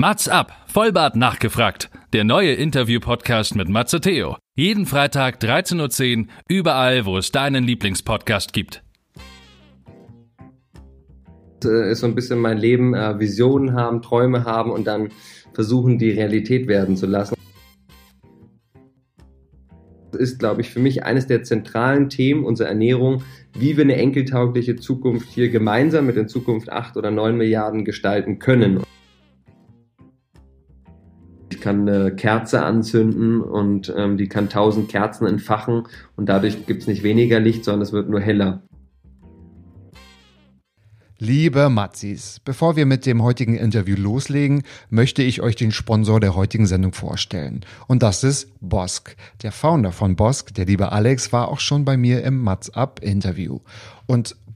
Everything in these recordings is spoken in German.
Mats ab, Vollbart nachgefragt. Der neue Interview-Podcast mit Matze Theo. Jeden Freitag 13.10 Uhr, überall, wo es deinen Lieblingspodcast gibt. Äh, ist so ein bisschen mein Leben, äh, Visionen haben, Träume haben und dann versuchen, die Realität werden zu lassen. Das ist, glaube ich, für mich eines der zentralen Themen unserer Ernährung, wie wir eine enkeltaugliche Zukunft hier gemeinsam mit in Zukunft acht oder neun Milliarden gestalten können. Ich kann eine Kerze anzünden und ähm, die kann tausend Kerzen entfachen und dadurch gibt es nicht weniger Licht, sondern es wird nur heller. Liebe Matzis, bevor wir mit dem heutigen Interview loslegen, möchte ich euch den Sponsor der heutigen Sendung vorstellen. Und das ist Bosk. Der Founder von Bosk, der liebe Alex, war auch schon bei mir im Matz Up Interview. Und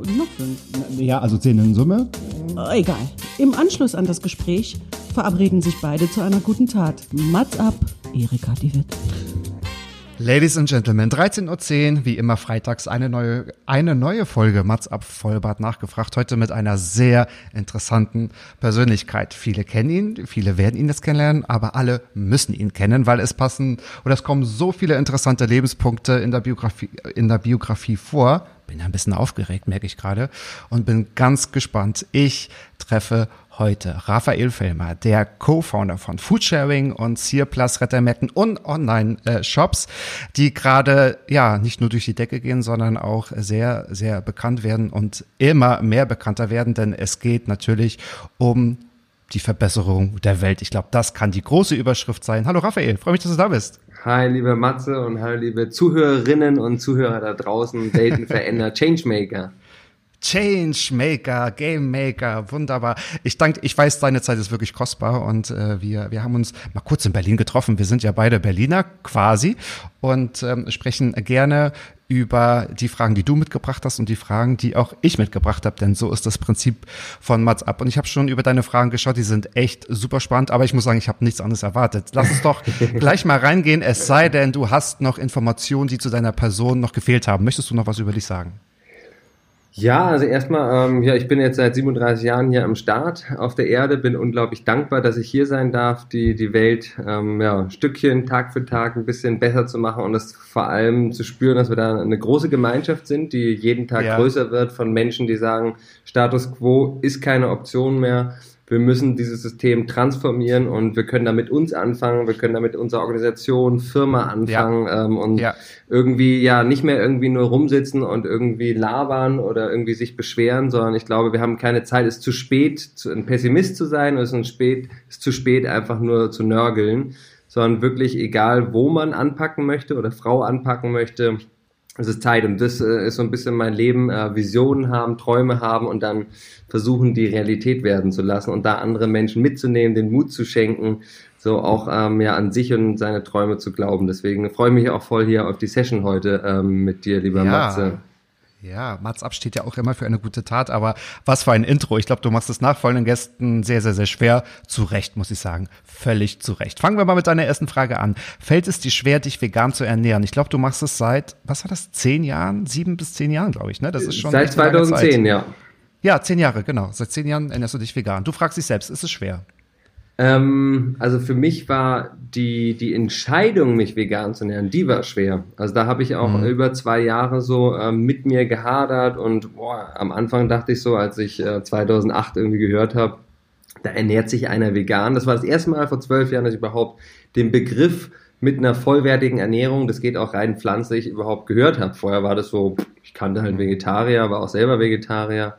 Noch fünf. Ja, also zehn in Summe. Oh, egal. Im Anschluss an das Gespräch verabreden sich beide zu einer guten Tat. Mats ab, Erika die Witt. Ladies and Gentlemen, 13.10 Uhr, wie immer freitags eine neue, eine neue Folge Mats ab Vollbart nachgefragt. Heute mit einer sehr interessanten Persönlichkeit. Viele kennen ihn, viele werden ihn jetzt kennenlernen, aber alle müssen ihn kennen, weil es passen oder es kommen so viele interessante Lebenspunkte in der Biografie, in der Biografie vor. Bin ein bisschen aufgeregt, merke ich gerade, und bin ganz gespannt. Ich treffe heute Raphael Fellmer, der Co-Founder von Foodsharing und Plus Rettermärkten und Online-Shops, die gerade ja nicht nur durch die Decke gehen, sondern auch sehr, sehr bekannt werden und immer mehr bekannter werden, denn es geht natürlich um die Verbesserung der Welt. Ich glaube, das kann die große Überschrift sein. Hallo Raphael, freue mich, dass du da bist. Hi, liebe Matze und hallo, liebe Zuhörerinnen und Zuhörer da draußen, Weltenveränder, Changemaker. Changemaker, Game Maker, wunderbar. Ich danke, ich weiß, deine Zeit ist wirklich kostbar und äh, wir, wir haben uns mal kurz in Berlin getroffen. Wir sind ja beide Berliner quasi und ähm, sprechen gerne über die Fragen, die du mitgebracht hast und die Fragen, die auch ich mitgebracht habe, denn so ist das Prinzip von Mats ab. Und ich habe schon über deine Fragen geschaut, die sind echt super spannend, aber ich muss sagen, ich habe nichts anderes erwartet. Lass uns doch gleich mal reingehen, es sei denn, du hast noch Informationen, die zu deiner Person noch gefehlt haben. Möchtest du noch was über dich sagen? Ja, also erstmal, ähm, ja, ich bin jetzt seit 37 Jahren hier am Start auf der Erde, bin unglaublich dankbar, dass ich hier sein darf, die, die Welt ähm, ja, Stückchen Tag für Tag ein bisschen besser zu machen und das vor allem zu spüren, dass wir da eine große Gemeinschaft sind, die jeden Tag ja. größer wird von Menschen, die sagen, Status quo ist keine Option mehr wir müssen dieses System transformieren und wir können damit uns anfangen, wir können damit unsere Organisation, Firma anfangen ja. Ähm, und ja. irgendwie ja nicht mehr irgendwie nur rumsitzen und irgendwie labern oder irgendwie sich beschweren, sondern ich glaube, wir haben keine Zeit, es ist zu spät, ein Pessimist zu sein, es ist, spät, es ist zu spät, einfach nur zu nörgeln, sondern wirklich egal, wo man anpacken möchte oder Frau anpacken möchte, es ist Zeit und das äh, ist so ein bisschen mein Leben, äh, Visionen haben, Träume haben und dann versuchen, die Realität werden zu lassen und da andere Menschen mitzunehmen, den Mut zu schenken, so auch ähm, ja an sich und seine Träume zu glauben. Deswegen freue ich mich auch voll hier auf die Session heute ähm, mit dir, lieber ja. Matze. Ja, Mats ab steht ja auch immer für eine gute Tat, aber was für ein Intro. Ich glaube, du machst es nachfolgenden Gästen sehr, sehr, sehr schwer. Zu Recht, muss ich sagen. Völlig zu Recht. Fangen wir mal mit deiner ersten Frage an. Fällt es dir schwer, dich vegan zu ernähren? Ich glaube, du machst es seit, was war das, zehn Jahren? Sieben bis zehn Jahren, glaube ich, ne? Das ist schon. Seit 2010, ja. Ja, zehn Jahre, genau. Seit zehn Jahren ernährst du dich vegan. Du fragst dich selbst, ist es schwer? Ähm, also für mich war die, die Entscheidung, mich vegan zu ernähren, die war schwer. Also da habe ich auch mhm. über zwei Jahre so ähm, mit mir gehadert und boah, am Anfang dachte ich so, als ich äh, 2008 irgendwie gehört habe, da ernährt sich einer vegan. Das war das erste Mal vor zwölf Jahren, dass ich überhaupt den Begriff mit einer vollwertigen Ernährung, das geht auch rein pflanzlich, überhaupt gehört habe. Vorher war das so, ich kannte halt Vegetarier, war auch selber Vegetarier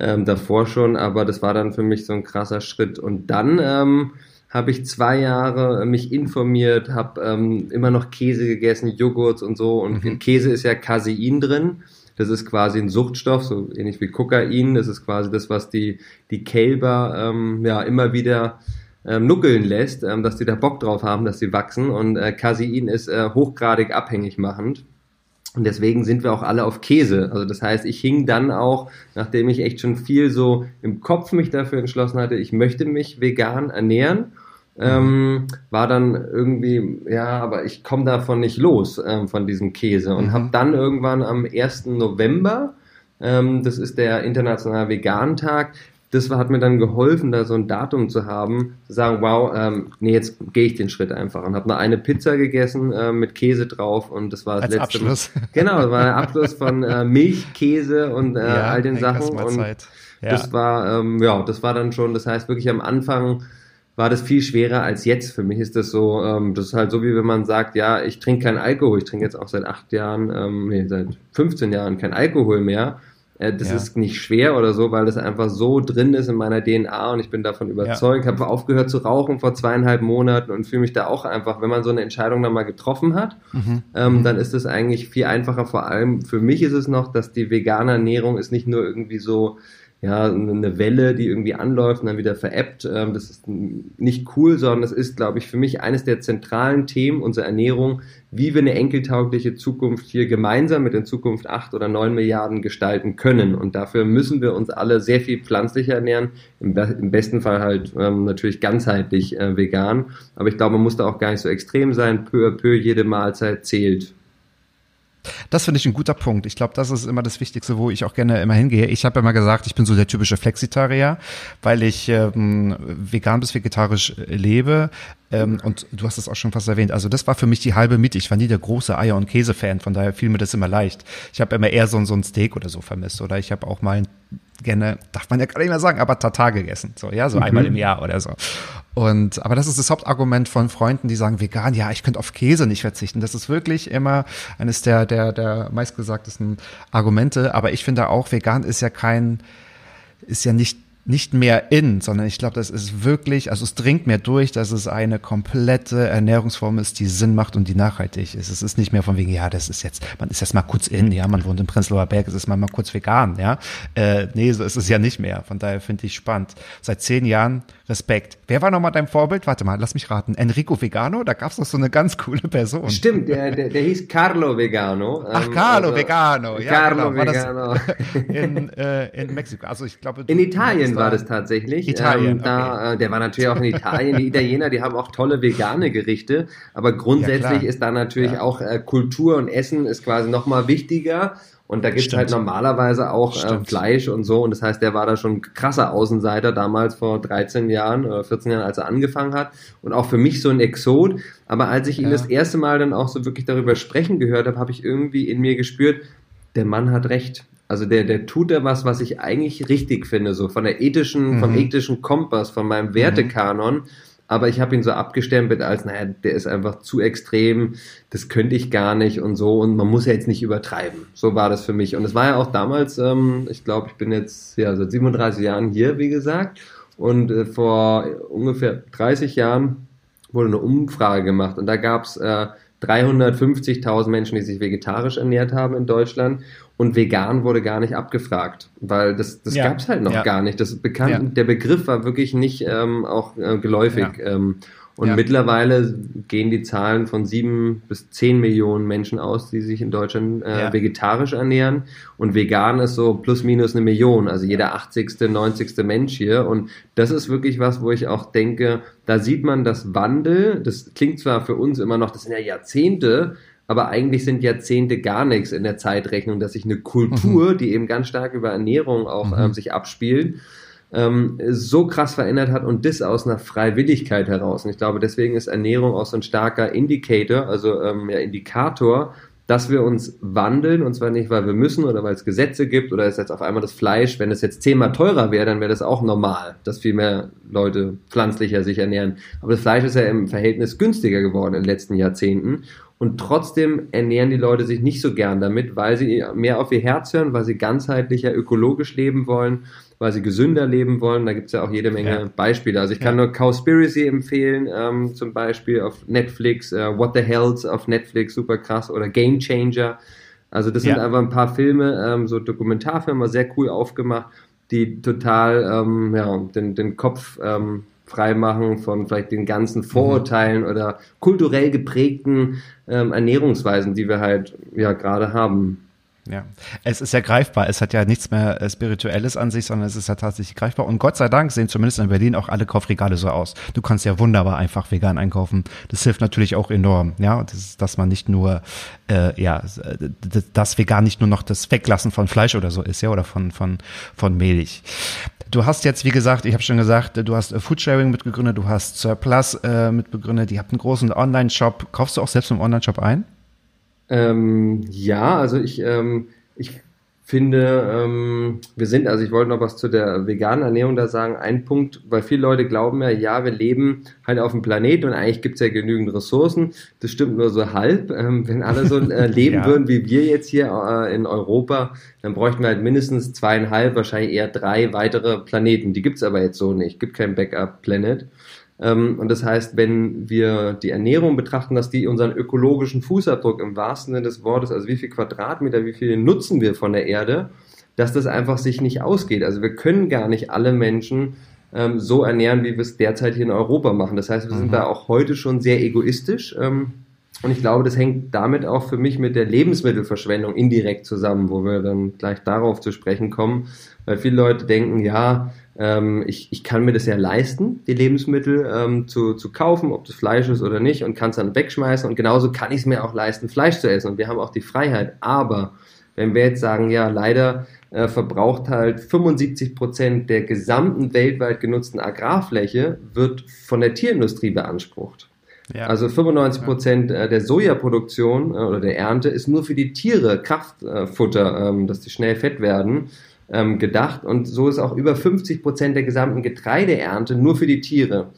ähm, davor schon, aber das war dann für mich so ein krasser Schritt. Und dann ähm, habe ich zwei Jahre mich informiert, habe ähm, immer noch Käse gegessen, Joghurts und so. Und mhm. in Käse ist ja Casein drin. Das ist quasi ein Suchtstoff, so ähnlich wie Kokain. Das ist quasi das, was die, die Kälber ähm, ja immer wieder ähm, nuckeln lässt, ähm, dass die da Bock drauf haben, dass sie wachsen. Und äh, Casein ist äh, hochgradig abhängig machend. Und deswegen sind wir auch alle auf Käse. Also das heißt, ich hing dann auch, nachdem ich echt schon viel so im Kopf mich dafür entschlossen hatte, ich möchte mich vegan ernähren, ähm, war dann irgendwie, ja, aber ich komme davon nicht los, ähm, von diesem Käse. Und mhm. habe dann irgendwann am 1. November, ähm, das ist der internationale Vegan-Tag, das hat mir dann geholfen, da so ein Datum zu haben, zu sagen, wow, ähm, nee, jetzt gehe ich den Schritt einfach und habe noch eine Pizza gegessen äh, mit Käse drauf und das war das Als letzte Abschluss. Mal. Genau, das war der Abschluss von äh, Milch, Käse und äh, ja, all den Sachen und ja. das war ähm, ja, das war dann schon, das heißt wirklich am Anfang war das viel schwerer als jetzt. Für mich ist das so, ähm, das ist halt so, wie wenn man sagt, ja, ich trinke keinen Alkohol, ich trinke jetzt auch seit acht Jahren, ähm, nee, seit 15 Jahren kein Alkohol mehr das ja. ist nicht schwer oder so, weil das einfach so drin ist in meiner DNA und ich bin davon überzeugt. Ja. Habe aufgehört zu rauchen vor zweieinhalb Monaten und fühle mich da auch einfach, wenn man so eine Entscheidung dann mal getroffen hat, mhm. Ähm, mhm. dann ist es eigentlich viel einfacher. Vor allem für mich ist es noch, dass die vegane Ernährung ist nicht nur irgendwie so ja, eine Welle, die irgendwie anläuft und dann wieder veräppt. Ähm, das ist nicht cool, sondern es ist, glaube ich, für mich eines der zentralen Themen unserer Ernährung, wie wir eine enkeltaugliche Zukunft hier gemeinsam mit in Zukunft acht oder neun Milliarden gestalten können. Und dafür müssen wir uns alle sehr viel pflanzlicher ernähren, im, be im besten Fall halt ähm, natürlich ganzheitlich äh, vegan. Aber ich glaube, man muss da auch gar nicht so extrem sein. Peu à peu jede Mahlzeit zählt. Das finde ich ein guter Punkt. Ich glaube, das ist immer das Wichtigste, wo ich auch gerne immer hingehe. Ich habe immer gesagt, ich bin so der typische Flexitarier, weil ich ähm, vegan bis vegetarisch äh, lebe. Ähm, und du hast es auch schon fast erwähnt. Also das war für mich die halbe Miete. Ich war nie der große Eier- und Käse-Fan, von daher fiel mir das immer leicht. Ich habe immer eher so, so ein Steak oder so vermisst. Oder ich habe auch mal gerne, darf man ja gar nicht mehr sagen, aber Tatar gegessen. So, ja, so mhm. einmal im Jahr oder so. Und, aber das ist das Hauptargument von Freunden, die sagen, vegan, ja, ich könnte auf Käse nicht verzichten. Das ist wirklich immer eines der, der, der meistgesagtesten Argumente. Aber ich finde auch, vegan ist ja kein, ist ja nicht nicht mehr in, sondern ich glaube, das ist wirklich, also es dringt mehr durch, dass es eine komplette Ernährungsform ist, die Sinn macht und die nachhaltig ist. Es ist nicht mehr von wegen, ja, das ist jetzt, man ist jetzt mal kurz in, ja, man wohnt in Prenzlauer Berg, es ist mal, mal kurz vegan, ja. Äh, nee, so ist es ja nicht mehr. Von daher finde ich spannend. Seit zehn Jahren Respekt. Wer war nochmal dein Vorbild? Warte mal, lass mich raten. Enrico Vegano? Da gab es doch so eine ganz coole Person. Stimmt, der, der, der hieß Carlo Vegano. Ach, ähm, Carlo also, Vegano. Ja, Carlo genau. Vegano. in, äh, in Mexiko. Also ich glaube. In Italien war das tatsächlich. Italien. Ähm, da, okay. äh, der war natürlich auch in Italien. Die Italiener, die haben auch tolle vegane Gerichte. Aber grundsätzlich ja, ist da natürlich ja. auch äh, Kultur und Essen ist quasi nochmal wichtiger. Und da gibt's halt normalerweise auch äh, Fleisch und so. Und das heißt, der war da schon krasser Außenseiter damals vor 13 Jahren oder 14 Jahren, als er angefangen hat. Und auch für mich so ein Exot. Aber als ich ja. ihn das erste Mal dann auch so wirklich darüber sprechen gehört habe, habe ich irgendwie in mir gespürt, der Mann hat recht. Also der, der tut da was, was ich eigentlich richtig finde, so von der ethischen, mhm. vom ethischen Kompass, von meinem Wertekanon. Mhm aber ich habe ihn so abgestempelt als, naja, der ist einfach zu extrem, das könnte ich gar nicht und so und man muss ja jetzt nicht übertreiben. So war das für mich. Und es war ja auch damals, ähm, ich glaube, ich bin jetzt ja seit 37 Jahren hier, wie gesagt, und äh, vor ungefähr 30 Jahren wurde eine Umfrage gemacht und da gab es äh, 350.000 Menschen, die sich vegetarisch ernährt haben in Deutschland und vegan wurde gar nicht abgefragt, weil das, das ja. gab es halt noch ja. gar nicht. Das bekannt, ja. Der Begriff war wirklich nicht ähm, auch äh, geläufig. Ähm, und ja. mittlerweile gehen die Zahlen von sieben bis zehn Millionen Menschen aus, die sich in Deutschland äh, ja. vegetarisch ernähren. Und vegan ist so plus minus eine Million, also jeder 80., 90. Mensch hier. Und das ist wirklich was, wo ich auch denke, da sieht man das Wandel. Das klingt zwar für uns immer noch, das sind ja Jahrzehnte, aber eigentlich sind Jahrzehnte gar nichts in der Zeitrechnung, dass sich eine Kultur, mhm. die eben ganz stark über Ernährung auch mhm. ähm, sich abspielt, ähm, so krass verändert hat und das aus einer Freiwilligkeit heraus. Und ich glaube, deswegen ist Ernährung auch so ein starker Indicator, also ähm, ja, Indikator, dass wir uns wandeln, und zwar nicht, weil wir müssen oder weil es Gesetze gibt oder es jetzt auf einmal das Fleisch, wenn es jetzt zehnmal teurer wäre, dann wäre das auch normal, dass viel mehr Leute pflanzlicher sich ernähren. Aber das Fleisch ist ja im Verhältnis günstiger geworden in den letzten Jahrzehnten. Und trotzdem ernähren die Leute sich nicht so gern damit, weil sie mehr auf ihr Herz hören, weil sie ganzheitlicher ökologisch leben wollen weil sie gesünder leben wollen. Da gibt es ja auch jede Menge ja. Beispiele. Also ich kann ja. nur Cowspiracy empfehlen, ähm, zum Beispiel auf Netflix, äh, What the Hells auf Netflix, super krass, oder Game Changer. Also das sind ja. einfach ein paar Filme, ähm, so Dokumentarfilme, sehr cool aufgemacht, die total ähm, ja, den, den Kopf ähm, frei machen von vielleicht den ganzen Vorurteilen mhm. oder kulturell geprägten ähm, Ernährungsweisen, die wir halt ja gerade haben. Ja, es ist ja greifbar. Es hat ja nichts mehr äh, Spirituelles an sich, sondern es ist ja tatsächlich greifbar. Und Gott sei Dank sehen zumindest in Berlin auch alle Kaufregale so aus. Du kannst ja wunderbar einfach vegan einkaufen. Das hilft natürlich auch enorm, ja, das, dass man nicht nur, äh, ja, das vegan nicht nur noch das Weglassen von Fleisch oder so ist, ja, oder von von von Milch. Du hast jetzt, wie gesagt, ich habe schon gesagt, du hast äh, Foodsharing mitgegründet, du hast Surplus äh, mitbegründet, die habt einen großen Online-Shop. Kaufst du auch selbst im Online-Shop ein? Ähm, ja, also ich, ähm, ich finde, ähm, wir sind, also ich wollte noch was zu der veganen Ernährung da sagen. Ein Punkt, weil viele Leute glauben ja, ja, wir leben halt auf dem Planet und eigentlich gibt es ja genügend Ressourcen. Das stimmt nur so halb. Ähm, wenn alle so äh, leben ja. würden wie wir jetzt hier äh, in Europa, dann bräuchten wir halt mindestens zweieinhalb, wahrscheinlich eher drei weitere Planeten. Die gibt's aber jetzt so nicht. Gibt kein Backup-Planet. Ähm, und das heißt, wenn wir die Ernährung betrachten, dass die unseren ökologischen Fußabdruck im wahrsten Sinne des Wortes, also wie viel Quadratmeter, wie viel nutzen wir von der Erde, dass das einfach sich nicht ausgeht. Also wir können gar nicht alle Menschen ähm, so ernähren, wie wir es derzeit hier in Europa machen. Das heißt, wir sind mhm. da auch heute schon sehr egoistisch. Ähm, und ich glaube, das hängt damit auch für mich mit der Lebensmittelverschwendung indirekt zusammen, wo wir dann gleich darauf zu sprechen kommen, weil viele Leute denken, ja, ähm, ich, ich kann mir das ja leisten, die Lebensmittel ähm, zu, zu kaufen, ob das Fleisch ist oder nicht, und kann es dann wegschmeißen. Und genauso kann ich es mir auch leisten, Fleisch zu essen. Und wir haben auch die Freiheit. Aber wenn wir jetzt sagen, ja, leider äh, verbraucht halt 75 Prozent der gesamten weltweit genutzten Agrarfläche wird von der Tierindustrie beansprucht. Ja. Also 95 Prozent äh, der Sojaproduktion äh, oder der Ernte ist nur für die Tiere Kraftfutter, ähm, dass die schnell fett werden ähm, gedacht. Und so ist auch über 50 Prozent der gesamten Getreideernte nur für die Tiere.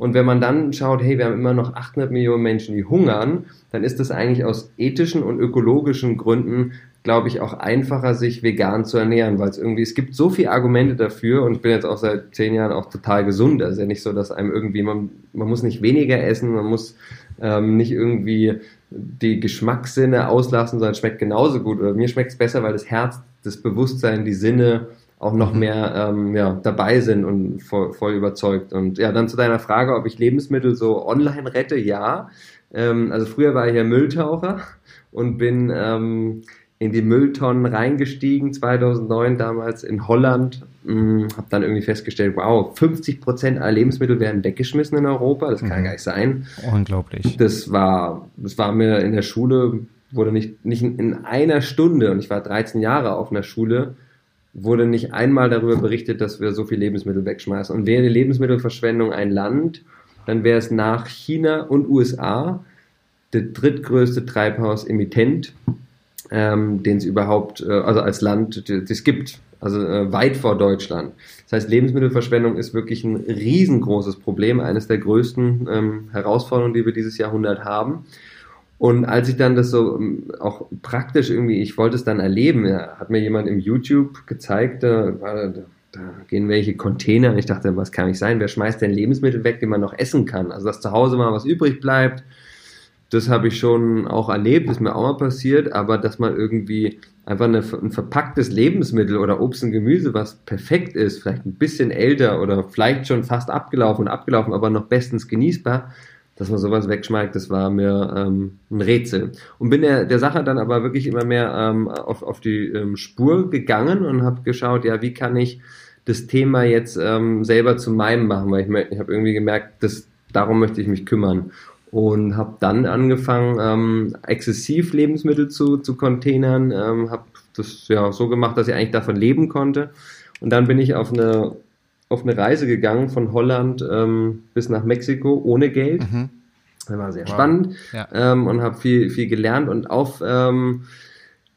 Und wenn man dann schaut, hey, wir haben immer noch 800 Millionen Menschen, die hungern, dann ist das eigentlich aus ethischen und ökologischen Gründen, glaube ich, auch einfacher, sich vegan zu ernähren, weil es irgendwie, es gibt so viele Argumente dafür und ich bin jetzt auch seit zehn Jahren auch total gesund. Also ja nicht so, dass einem irgendwie, man, man muss nicht weniger essen, man muss ähm, nicht irgendwie die Geschmackssinne auslassen, sondern es schmeckt genauso gut. Oder mir schmeckt es besser, weil das Herz das Bewusstsein, die Sinne auch noch mhm. mehr ähm, ja, dabei sind und voll, voll überzeugt. Und ja, dann zu deiner Frage, ob ich Lebensmittel so online rette, ja. Ähm, also früher war ich ja Mülltaucher und bin ähm, in die Mülltonnen reingestiegen, 2009 damals in Holland. Hm, habe dann irgendwie festgestellt, wow, 50 Prozent aller Lebensmittel werden weggeschmissen in Europa. Das kann mhm. gar nicht sein. Unglaublich. Das war, das war mir in der Schule wurde nicht, nicht in einer Stunde, und ich war 13 Jahre auf einer Schule, wurde nicht einmal darüber berichtet, dass wir so viel Lebensmittel wegschmeißen. Und wäre die Lebensmittelverschwendung ein Land, dann wäre es nach China und USA der drittgrößte Treibhausemittent, ähm, den es überhaupt, äh, also als Land, das gibt. Also äh, weit vor Deutschland. Das heißt, Lebensmittelverschwendung ist wirklich ein riesengroßes Problem, eines der größten ähm, Herausforderungen, die wir dieses Jahrhundert haben. Und als ich dann das so ähm, auch praktisch irgendwie, ich wollte es dann erleben, hat mir jemand im YouTube gezeigt, da, da, da gehen welche Container. Ich dachte, was kann ich sein? Wer schmeißt denn Lebensmittel weg, die man noch essen kann? Also dass zu Hause mal was übrig bleibt, das habe ich schon auch erlebt, ist mir auch mal passiert, aber dass man irgendwie einfach eine, ein verpacktes Lebensmittel oder Obst und Gemüse, was perfekt ist, vielleicht ein bisschen älter oder vielleicht schon fast abgelaufen und abgelaufen, aber noch bestens genießbar, dass man sowas wegschmeißt, das war mir ähm, ein Rätsel. Und bin der, der Sache dann aber wirklich immer mehr ähm, auf, auf die ähm, Spur gegangen und habe geschaut, ja, wie kann ich das Thema jetzt ähm, selber zu meinem machen, weil ich, ich habe irgendwie gemerkt, dass, darum möchte ich mich kümmern. Und habe dann angefangen, ähm, exzessiv Lebensmittel zu, zu containern, ähm, habe das ja so gemacht, dass ich eigentlich davon leben konnte. Und dann bin ich auf eine auf eine Reise gegangen von Holland ähm, bis nach Mexiko ohne Geld. Mhm. Das war sehr wow. spannend ja. ähm, und habe viel, viel gelernt und auf ähm,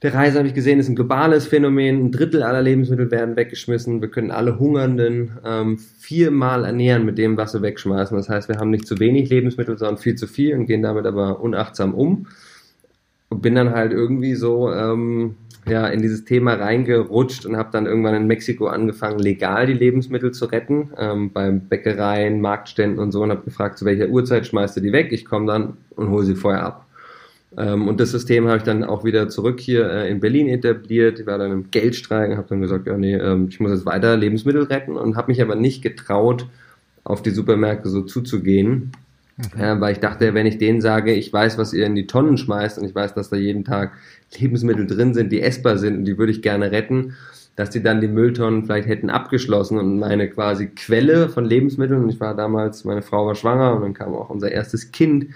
der Reise habe ich gesehen, ist ein globales Phänomen. Ein Drittel aller Lebensmittel werden weggeschmissen. Wir können alle Hungernden ähm, viermal ernähren mit dem, was wir wegschmeißen. Das heißt, wir haben nicht zu wenig Lebensmittel, sondern viel zu viel und gehen damit aber unachtsam um. Und bin dann halt irgendwie so ähm, ja, in dieses Thema reingerutscht und habe dann irgendwann in Mexiko angefangen, legal die Lebensmittel zu retten, ähm, beim Bäckereien, Marktständen und so und habe gefragt, zu welcher Uhrzeit schmeißt du die weg? Ich komme dann und hole sie vorher ab. Ähm, und das System habe ich dann auch wieder zurück hier äh, in Berlin etabliert. Ich war dann im Geldstreik und habe dann gesagt, ja nee, ähm, ich muss jetzt weiter Lebensmittel retten und habe mich aber nicht getraut, auf die Supermärkte so zuzugehen, mhm. äh, weil ich dachte, wenn ich denen sage, ich weiß, was ihr in die Tonnen schmeißt und ich weiß, dass da jeden Tag Lebensmittel drin sind, die essbar sind und die würde ich gerne retten, dass die dann die Mülltonnen vielleicht hätten abgeschlossen und meine quasi Quelle von Lebensmitteln, und ich war damals, meine Frau war schwanger und dann kam auch unser erstes Kind,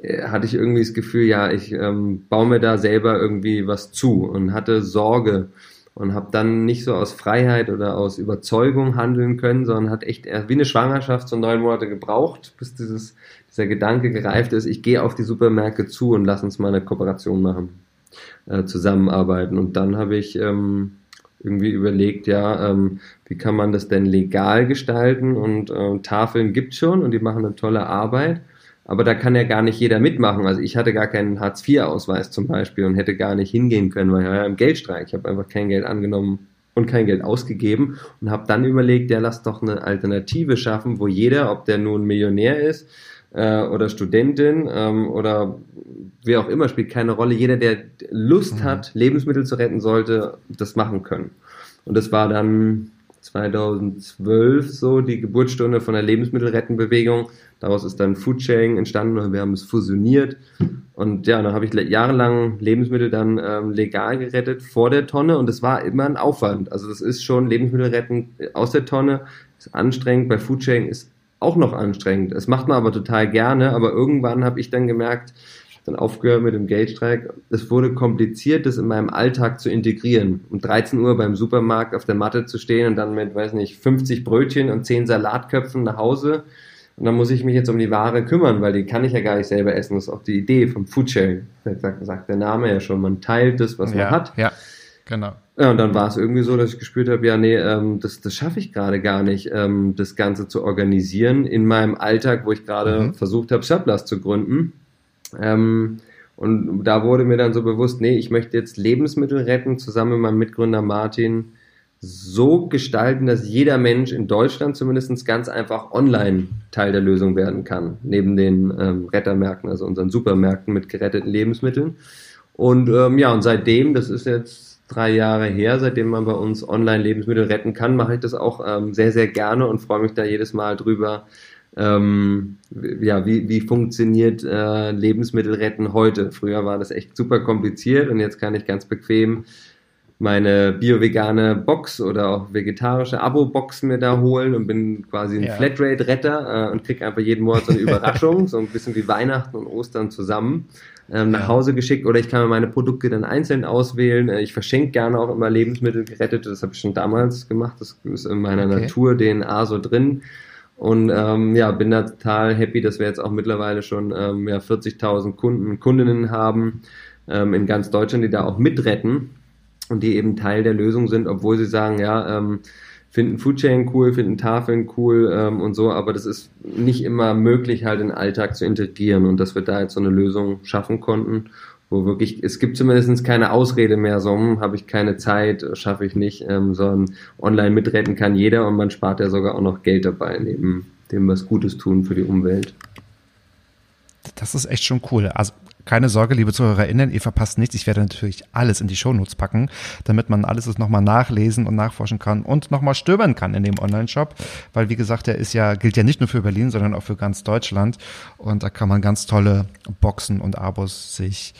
äh, hatte ich irgendwie das Gefühl, ja, ich ähm, baue mir da selber irgendwie was zu und hatte Sorge und habe dann nicht so aus Freiheit oder aus Überzeugung handeln können, sondern hat echt wie eine Schwangerschaft so neun Monate gebraucht, bis dieses, dieser Gedanke gereift ist, ich gehe auf die Supermärkte zu und lass uns mal eine Kooperation machen, äh, zusammenarbeiten. Und dann habe ich ähm, irgendwie überlegt, ja, ähm, wie kann man das denn legal gestalten? Und äh, Tafeln gibt schon und die machen eine tolle Arbeit. Aber da kann ja gar nicht jeder mitmachen. Also ich hatte gar keinen Hartz-IV-Ausweis zum Beispiel und hätte gar nicht hingehen können, weil ich war ja im Geldstreik. Ich habe einfach kein Geld angenommen und kein Geld ausgegeben und habe dann überlegt, ja, lass doch eine Alternative schaffen, wo jeder, ob der nun Millionär ist äh, oder Studentin ähm, oder wer auch immer, spielt keine Rolle. Jeder, der Lust mhm. hat, Lebensmittel zu retten, sollte das machen können. Und das war dann 2012 so die Geburtsstunde von der Lebensmittelrettenbewegung. Daraus ist dann Foodsharing entstanden und wir haben es fusioniert. Und ja, dann habe ich jahrelang Lebensmittel dann ähm, legal gerettet vor der Tonne und es war immer ein Aufwand. Also das ist schon Lebensmittel retten aus der Tonne, ist anstrengend. Bei Foodsharing ist auch noch anstrengend. Das macht man aber total gerne, aber irgendwann habe ich dann gemerkt, dann aufgehört mit dem Geldstreik. Es wurde kompliziert, das in meinem Alltag zu integrieren. Um 13 Uhr beim Supermarkt auf der Matte zu stehen und dann mit, weiß nicht, 50 Brötchen und 10 Salatköpfen nach Hause. Und dann muss ich mich jetzt um die Ware kümmern, weil die kann ich ja gar nicht selber essen. Das ist auch die Idee vom Foodsharing. Sagt, sagt der Name ja schon. Man teilt das, was ja, man hat. Ja, genau. Ja, und dann war es irgendwie so, dass ich gespürt habe, ja, nee, ähm, das, das schaffe ich gerade gar nicht, ähm, das Ganze zu organisieren in meinem Alltag, wo ich gerade mhm. versucht habe, Surplus zu gründen. Ähm, und da wurde mir dann so bewusst, nee, ich möchte jetzt Lebensmittel retten, zusammen mit meinem Mitgründer Martin, so gestalten, dass jeder Mensch in Deutschland zumindest ganz einfach online Teil der Lösung werden kann, neben den ähm, Rettermärkten, also unseren Supermärkten mit geretteten Lebensmitteln. Und ähm, ja, und seitdem, das ist jetzt drei Jahre her, seitdem man bei uns online Lebensmittel retten kann, mache ich das auch ähm, sehr, sehr gerne und freue mich da jedes Mal drüber, ähm, ja, wie, wie funktioniert äh, Lebensmittel retten heute? Früher war das echt super kompliziert und jetzt kann ich ganz bequem meine bio-vegane Box oder auch vegetarische Abo-Box mir da holen und bin quasi ein ja. Flatrate-Retter äh, und krieg einfach jeden Monat so eine Überraschung, so ein bisschen wie Weihnachten und Ostern zusammen ähm, nach Hause geschickt oder ich kann mir meine Produkte dann einzeln auswählen. Äh, ich verschenke gerne auch immer Lebensmittel gerettete, das habe ich schon damals gemacht, das ist in meiner okay. Natur-DNA so drin. Und ähm, ja, bin da total happy, dass wir jetzt auch mittlerweile schon ähm, ja, 40.000 Kunden, Kundinnen haben ähm, in ganz Deutschland, die da auch mitretten und die eben Teil der Lösung sind, obwohl sie sagen, ja, ähm, finden Foodchain cool, finden Tafeln cool ähm, und so, aber das ist nicht immer möglich, halt in den Alltag zu integrieren und dass wir da jetzt so eine Lösung schaffen konnten wo wirklich, es gibt zumindest keine Ausrede mehr, so hm, habe ich keine Zeit, schaffe ich nicht, ähm, sondern online mitretten kann jeder und man spart ja sogar auch noch Geld dabei, neben dem was Gutes tun für die Umwelt. Das ist echt schon cool. Also keine Sorge, liebe ZuhörerInnen, ihr verpasst nichts. Ich werde natürlich alles in die Shownotes packen, damit man alles nochmal nachlesen und nachforschen kann und nochmal stöbern kann in dem Online-Shop. Weil, wie gesagt, der ist ja, gilt ja nicht nur für Berlin, sondern auch für ganz Deutschland. Und da kann man ganz tolle Boxen und Abos sich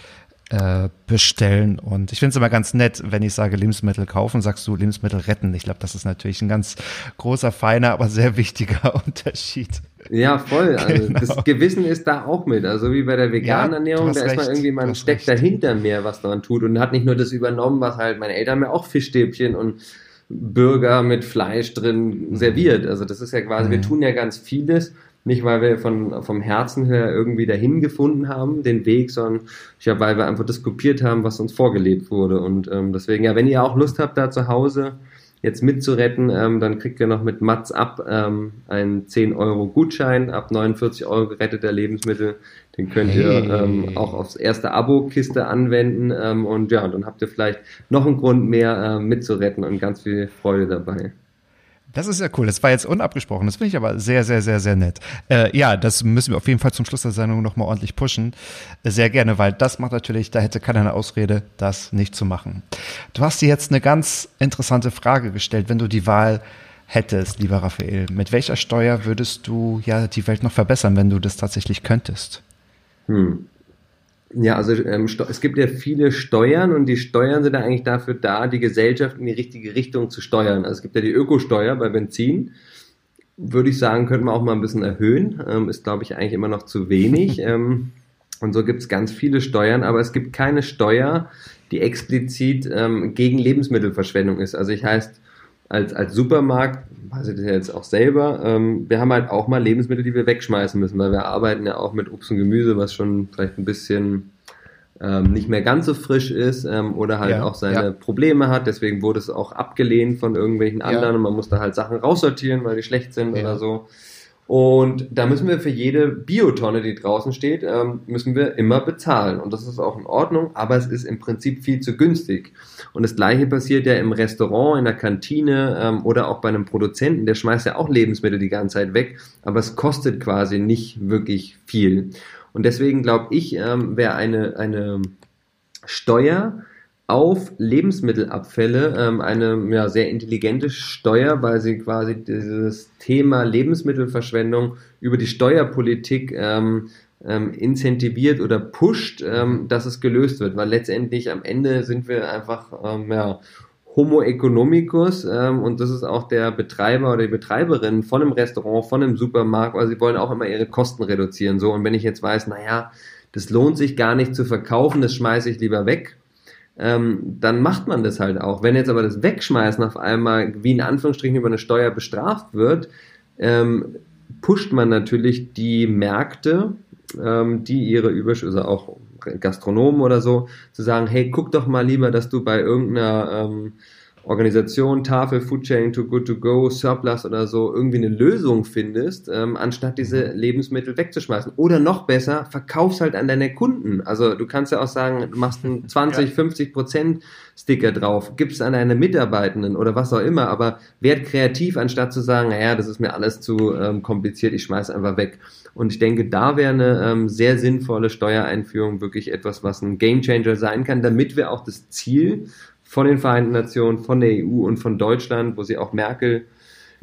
äh, bestellen. Und ich finde es immer ganz nett, wenn ich sage Lebensmittel kaufen, sagst du Lebensmittel retten. Ich glaube, das ist natürlich ein ganz großer, feiner, aber sehr wichtiger Unterschied. Ja, voll. Also genau. das Gewissen ist da auch mit. Also wie bei der veganen ja, Ernährung, da ist man irgendwie, man steckt recht. dahinter mehr, was daran tut und hat nicht nur das übernommen, was halt meine Eltern mir auch Fischstäbchen und Burger mit Fleisch drin serviert. Also das ist ja quasi, mhm. wir tun ja ganz vieles, Nicht, weil wir von, vom Herzen her irgendwie dahin gefunden haben, den Weg, sondern glaube, weil wir einfach diskutiert haben, was uns vorgelebt wurde. Und ähm, deswegen, ja, wenn ihr auch Lust habt, da zu Hause jetzt mitzuretten, ähm, dann kriegt ihr noch mit Mats ab ähm, einen 10 Euro Gutschein ab 49 Euro geretteter Lebensmittel. Den könnt hey. ihr ähm, auch aufs erste Abo-Kiste anwenden ähm, und ja, dann habt ihr vielleicht noch einen Grund mehr äh, mitzuretten und ganz viel Freude dabei. Das ist ja cool. Das war jetzt unabgesprochen. Das finde ich aber sehr, sehr, sehr, sehr nett. Äh, ja, das müssen wir auf jeden Fall zum Schluss der Sendung nochmal ordentlich pushen. Sehr gerne, weil das macht natürlich, da hätte keiner eine Ausrede, das nicht zu machen. Du hast dir jetzt eine ganz interessante Frage gestellt, wenn du die Wahl hättest, lieber Raphael. Mit welcher Steuer würdest du ja die Welt noch verbessern, wenn du das tatsächlich könntest? Hm. Ja, also ähm, es gibt ja viele Steuern und die Steuern sind ja eigentlich dafür da, die Gesellschaft in die richtige Richtung zu steuern. Also es gibt ja die Ökosteuer bei Benzin. Würde ich sagen, könnte man auch mal ein bisschen erhöhen. Ähm, ist, glaube ich, eigentlich immer noch zu wenig. ähm, und so gibt es ganz viele Steuern, aber es gibt keine Steuer, die explizit ähm, gegen Lebensmittelverschwendung ist. Also ich heißt, als, als Supermarkt, weiß ich das jetzt auch selber, ähm, wir haben halt auch mal Lebensmittel, die wir wegschmeißen müssen, weil wir arbeiten ja auch mit Obst und Gemüse, was schon vielleicht ein bisschen ähm, nicht mehr ganz so frisch ist ähm, oder halt ja, auch seine ja. Probleme hat. Deswegen wurde es auch abgelehnt von irgendwelchen anderen ja. und man muss da halt Sachen raussortieren, weil die schlecht sind oder so. Und da müssen wir für jede Biotonne, die draußen steht, ähm, müssen wir immer bezahlen. Und das ist auch in Ordnung, aber es ist im Prinzip viel zu günstig. Und das gleiche passiert ja im Restaurant, in der Kantine ähm, oder auch bei einem Produzenten, der schmeißt ja auch Lebensmittel die ganze Zeit weg, aber es kostet quasi nicht wirklich viel. Und deswegen glaube ich, ähm, wäre eine, eine Steuer, auf Lebensmittelabfälle ähm, eine ja, sehr intelligente Steuer, weil sie quasi dieses Thema Lebensmittelverschwendung über die Steuerpolitik ähm, ähm, incentiviert oder pusht, ähm, dass es gelöst wird, weil letztendlich am Ende sind wir einfach ähm, ja, Homo economicus ähm, und das ist auch der Betreiber oder die Betreiberin von einem Restaurant, von einem Supermarkt, weil sie wollen auch immer ihre Kosten reduzieren. So und wenn ich jetzt weiß, naja, das lohnt sich gar nicht zu verkaufen, das schmeiße ich lieber weg ähm, dann macht man das halt auch. Wenn jetzt aber das Wegschmeißen auf einmal wie in Anführungsstrichen über eine Steuer bestraft wird, ähm, pusht man natürlich die Märkte, ähm, die ihre Überschüsse, auch Gastronomen oder so, zu sagen, hey, guck doch mal lieber, dass du bei irgendeiner ähm, Organisation, Tafel, Food Chain, Too Good To Go, Surplus oder so irgendwie eine Lösung findest, ähm, anstatt diese Lebensmittel wegzuschmeißen. Oder noch besser, verkaufst halt an deine Kunden. Also du kannst ja auch sagen, du machst einen 20, ja. 50 Prozent Sticker drauf, gibst an deine Mitarbeitenden oder was auch immer, aber werd kreativ, anstatt zu sagen, naja, das ist mir alles zu ähm, kompliziert, ich schmeiß einfach weg. Und ich denke, da wäre eine ähm, sehr sinnvolle Steuereinführung wirklich etwas, was ein Gamechanger sein kann, damit wir auch das Ziel von den Vereinten Nationen, von der EU und von Deutschland, wo sie auch Merkel,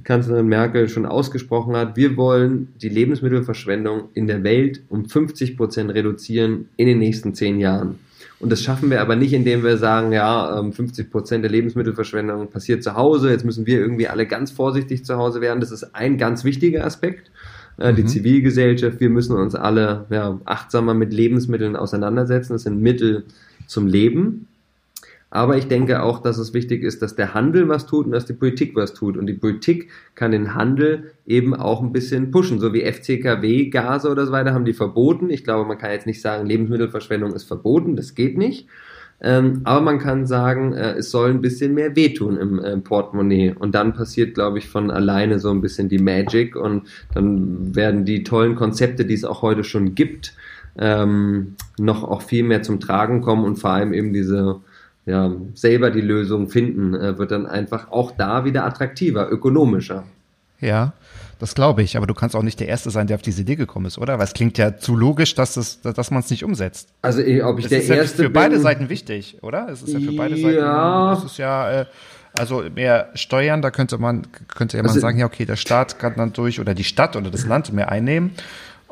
Kanzlerin Merkel schon ausgesprochen hat, wir wollen die Lebensmittelverschwendung in der Welt um 50 Prozent reduzieren in den nächsten zehn Jahren. Und das schaffen wir aber nicht, indem wir sagen, ja, 50 ähm, Prozent der Lebensmittelverschwendung passiert zu Hause, jetzt müssen wir irgendwie alle ganz vorsichtig zu Hause werden. Das ist ein ganz wichtiger Aspekt. Äh, die mhm. Zivilgesellschaft, wir müssen uns alle ja, achtsamer mit Lebensmitteln auseinandersetzen. Das sind Mittel zum Leben. Aber ich denke auch, dass es wichtig ist, dass der Handel was tut und dass die Politik was tut. Und die Politik kann den Handel eben auch ein bisschen pushen. So wie FCKW, Gase oder so weiter haben die verboten. Ich glaube, man kann jetzt nicht sagen, Lebensmittelverschwendung ist verboten. Das geht nicht. Ähm, aber man kann sagen, äh, es soll ein bisschen mehr wehtun im äh, Portemonnaie. Und dann passiert, glaube ich, von alleine so ein bisschen die Magic und dann werden die tollen Konzepte, die es auch heute schon gibt, ähm, noch auch viel mehr zum Tragen kommen und vor allem eben diese ja, selber die Lösung finden, äh, wird dann einfach auch da wieder attraktiver, ökonomischer. Ja, das glaube ich, aber du kannst auch nicht der Erste sein, der auf diese Idee gekommen ist, oder? Weil es klingt ja zu logisch, dass, es, dass man es nicht umsetzt. Also, ob ich es der ist Erste ja für beide Seiten wichtig, oder? Es ist ja für beide Seiten. Ja. Es ist ja, äh, also mehr Steuern, da könnte man, könnte ja man also, sagen, ja, okay, der Staat kann dann durch oder die Stadt oder das Land mehr einnehmen.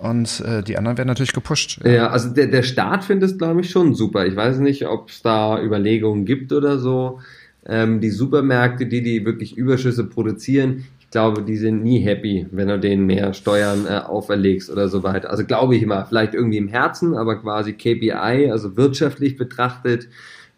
Und äh, die anderen werden natürlich gepusht. Ja, also der, der Staat findet es, glaube ich, schon super. Ich weiß nicht, ob es da Überlegungen gibt oder so. Ähm, die Supermärkte, die die wirklich Überschüsse produzieren, ich glaube, die sind nie happy, wenn du denen mehr Steuern äh, auferlegst oder so weiter. Also glaube ich immer, vielleicht irgendwie im Herzen, aber quasi KPI, also wirtschaftlich betrachtet,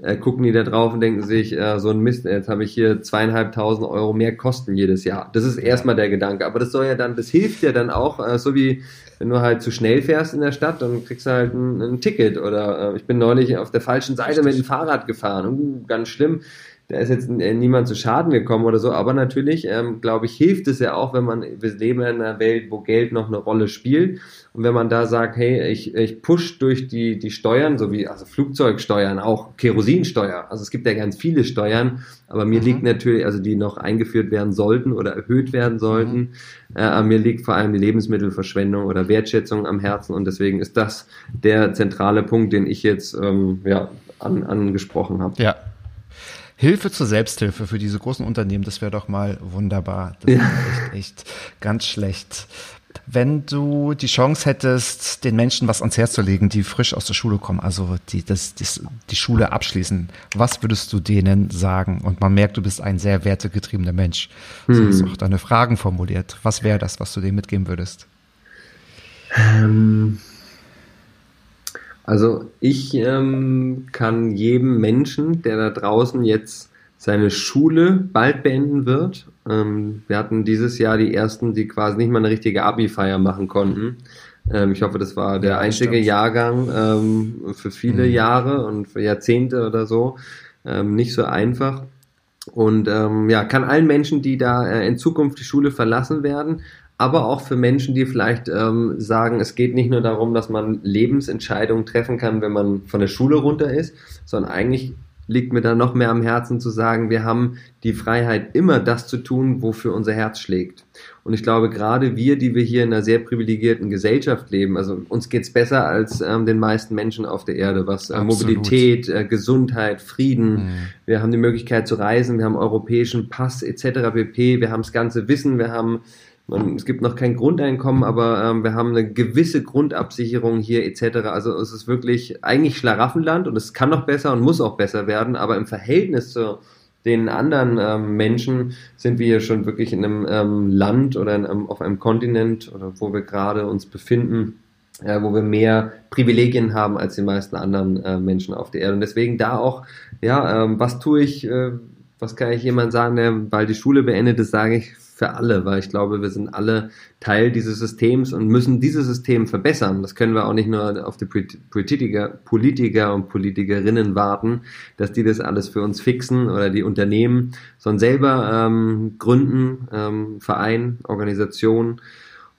äh, gucken die da drauf und denken sich, äh, so ein Mist, jetzt habe ich hier zweieinhalbtausend Euro mehr Kosten jedes Jahr. Das ist erstmal der Gedanke. Aber das soll ja dann, das hilft ja dann auch, äh, so wie wenn du halt zu schnell fährst in der Stadt, dann kriegst du halt ein, ein Ticket. Oder äh, ich bin neulich auf der falschen Seite mit dem Fahrrad gefahren. Uh, ganz schlimm da ist jetzt äh, niemand zu Schaden gekommen oder so, aber natürlich, ähm, glaube ich, hilft es ja auch, wenn man, wir leben in einer Welt, wo Geld noch eine Rolle spielt und wenn man da sagt, hey, ich, ich push durch die, die Steuern, so wie also Flugzeugsteuern, auch Kerosinsteuer, also es gibt ja ganz viele Steuern, aber mir mhm. liegt natürlich, also die noch eingeführt werden sollten oder erhöht werden sollten, mhm. äh, mir liegt vor allem die Lebensmittelverschwendung oder Wertschätzung am Herzen und deswegen ist das der zentrale Punkt, den ich jetzt ähm, ja, an, angesprochen habe. Ja, Hilfe zur Selbsthilfe für diese großen Unternehmen, das wäre doch mal wunderbar. Das ja. ist echt, echt ganz schlecht. Wenn du die Chance hättest, den Menschen was ans Herz zu legen, die frisch aus der Schule kommen, also die das, das, die Schule abschließen, was würdest du denen sagen? Und man merkt, du bist ein sehr wertegetriebener Mensch. Hm. Du hast auch deine Fragen formuliert. Was wäre das, was du denen mitgeben würdest? Ähm, also ich ähm, kann jedem Menschen, der da draußen jetzt seine Schule bald beenden wird, ähm, wir hatten dieses Jahr die ersten, die quasi nicht mal eine richtige Abi-Feier machen konnten. Ähm, ich hoffe, das war der ja, einzige stimmt. Jahrgang ähm, für viele mhm. Jahre und für Jahrzehnte oder so. Ähm, nicht so einfach. Und ähm, ja, kann allen Menschen, die da äh, in Zukunft die Schule verlassen werden, aber auch für Menschen, die vielleicht ähm, sagen, es geht nicht nur darum, dass man Lebensentscheidungen treffen kann, wenn man von der Schule runter ist, sondern eigentlich liegt mir da noch mehr am Herzen zu sagen, wir haben die Freiheit, immer das zu tun, wofür unser Herz schlägt. Und ich glaube, gerade wir, die wir hier in einer sehr privilegierten Gesellschaft leben, also uns geht's besser als ähm, den meisten Menschen auf der Erde, was äh, Mobilität, äh, Gesundheit, Frieden, mhm. wir haben die Möglichkeit zu reisen, wir haben europäischen Pass etc. pp, wir haben das ganze Wissen, wir haben man, es gibt noch kein Grundeinkommen, aber ähm, wir haben eine gewisse Grundabsicherung hier etc. Also es ist wirklich eigentlich Schlaraffenland und es kann noch besser und muss auch besser werden, aber im Verhältnis zu den anderen ähm, Menschen sind wir schon wirklich in einem ähm, Land oder in einem, auf einem Kontinent oder wo wir gerade uns befinden, äh, wo wir mehr Privilegien haben als die meisten anderen äh, Menschen auf der Erde. Und deswegen da auch, ja, ähm, was tue ich, äh, was kann ich jemand sagen, der bald die Schule beendet ist, sage ich, für alle, weil ich glaube, wir sind alle Teil dieses Systems und müssen dieses System verbessern. Das können wir auch nicht nur auf die Politiker, Politiker und Politikerinnen warten, dass die das alles für uns fixen oder die Unternehmen, sondern selber ähm, gründen, ähm, Verein, Organisation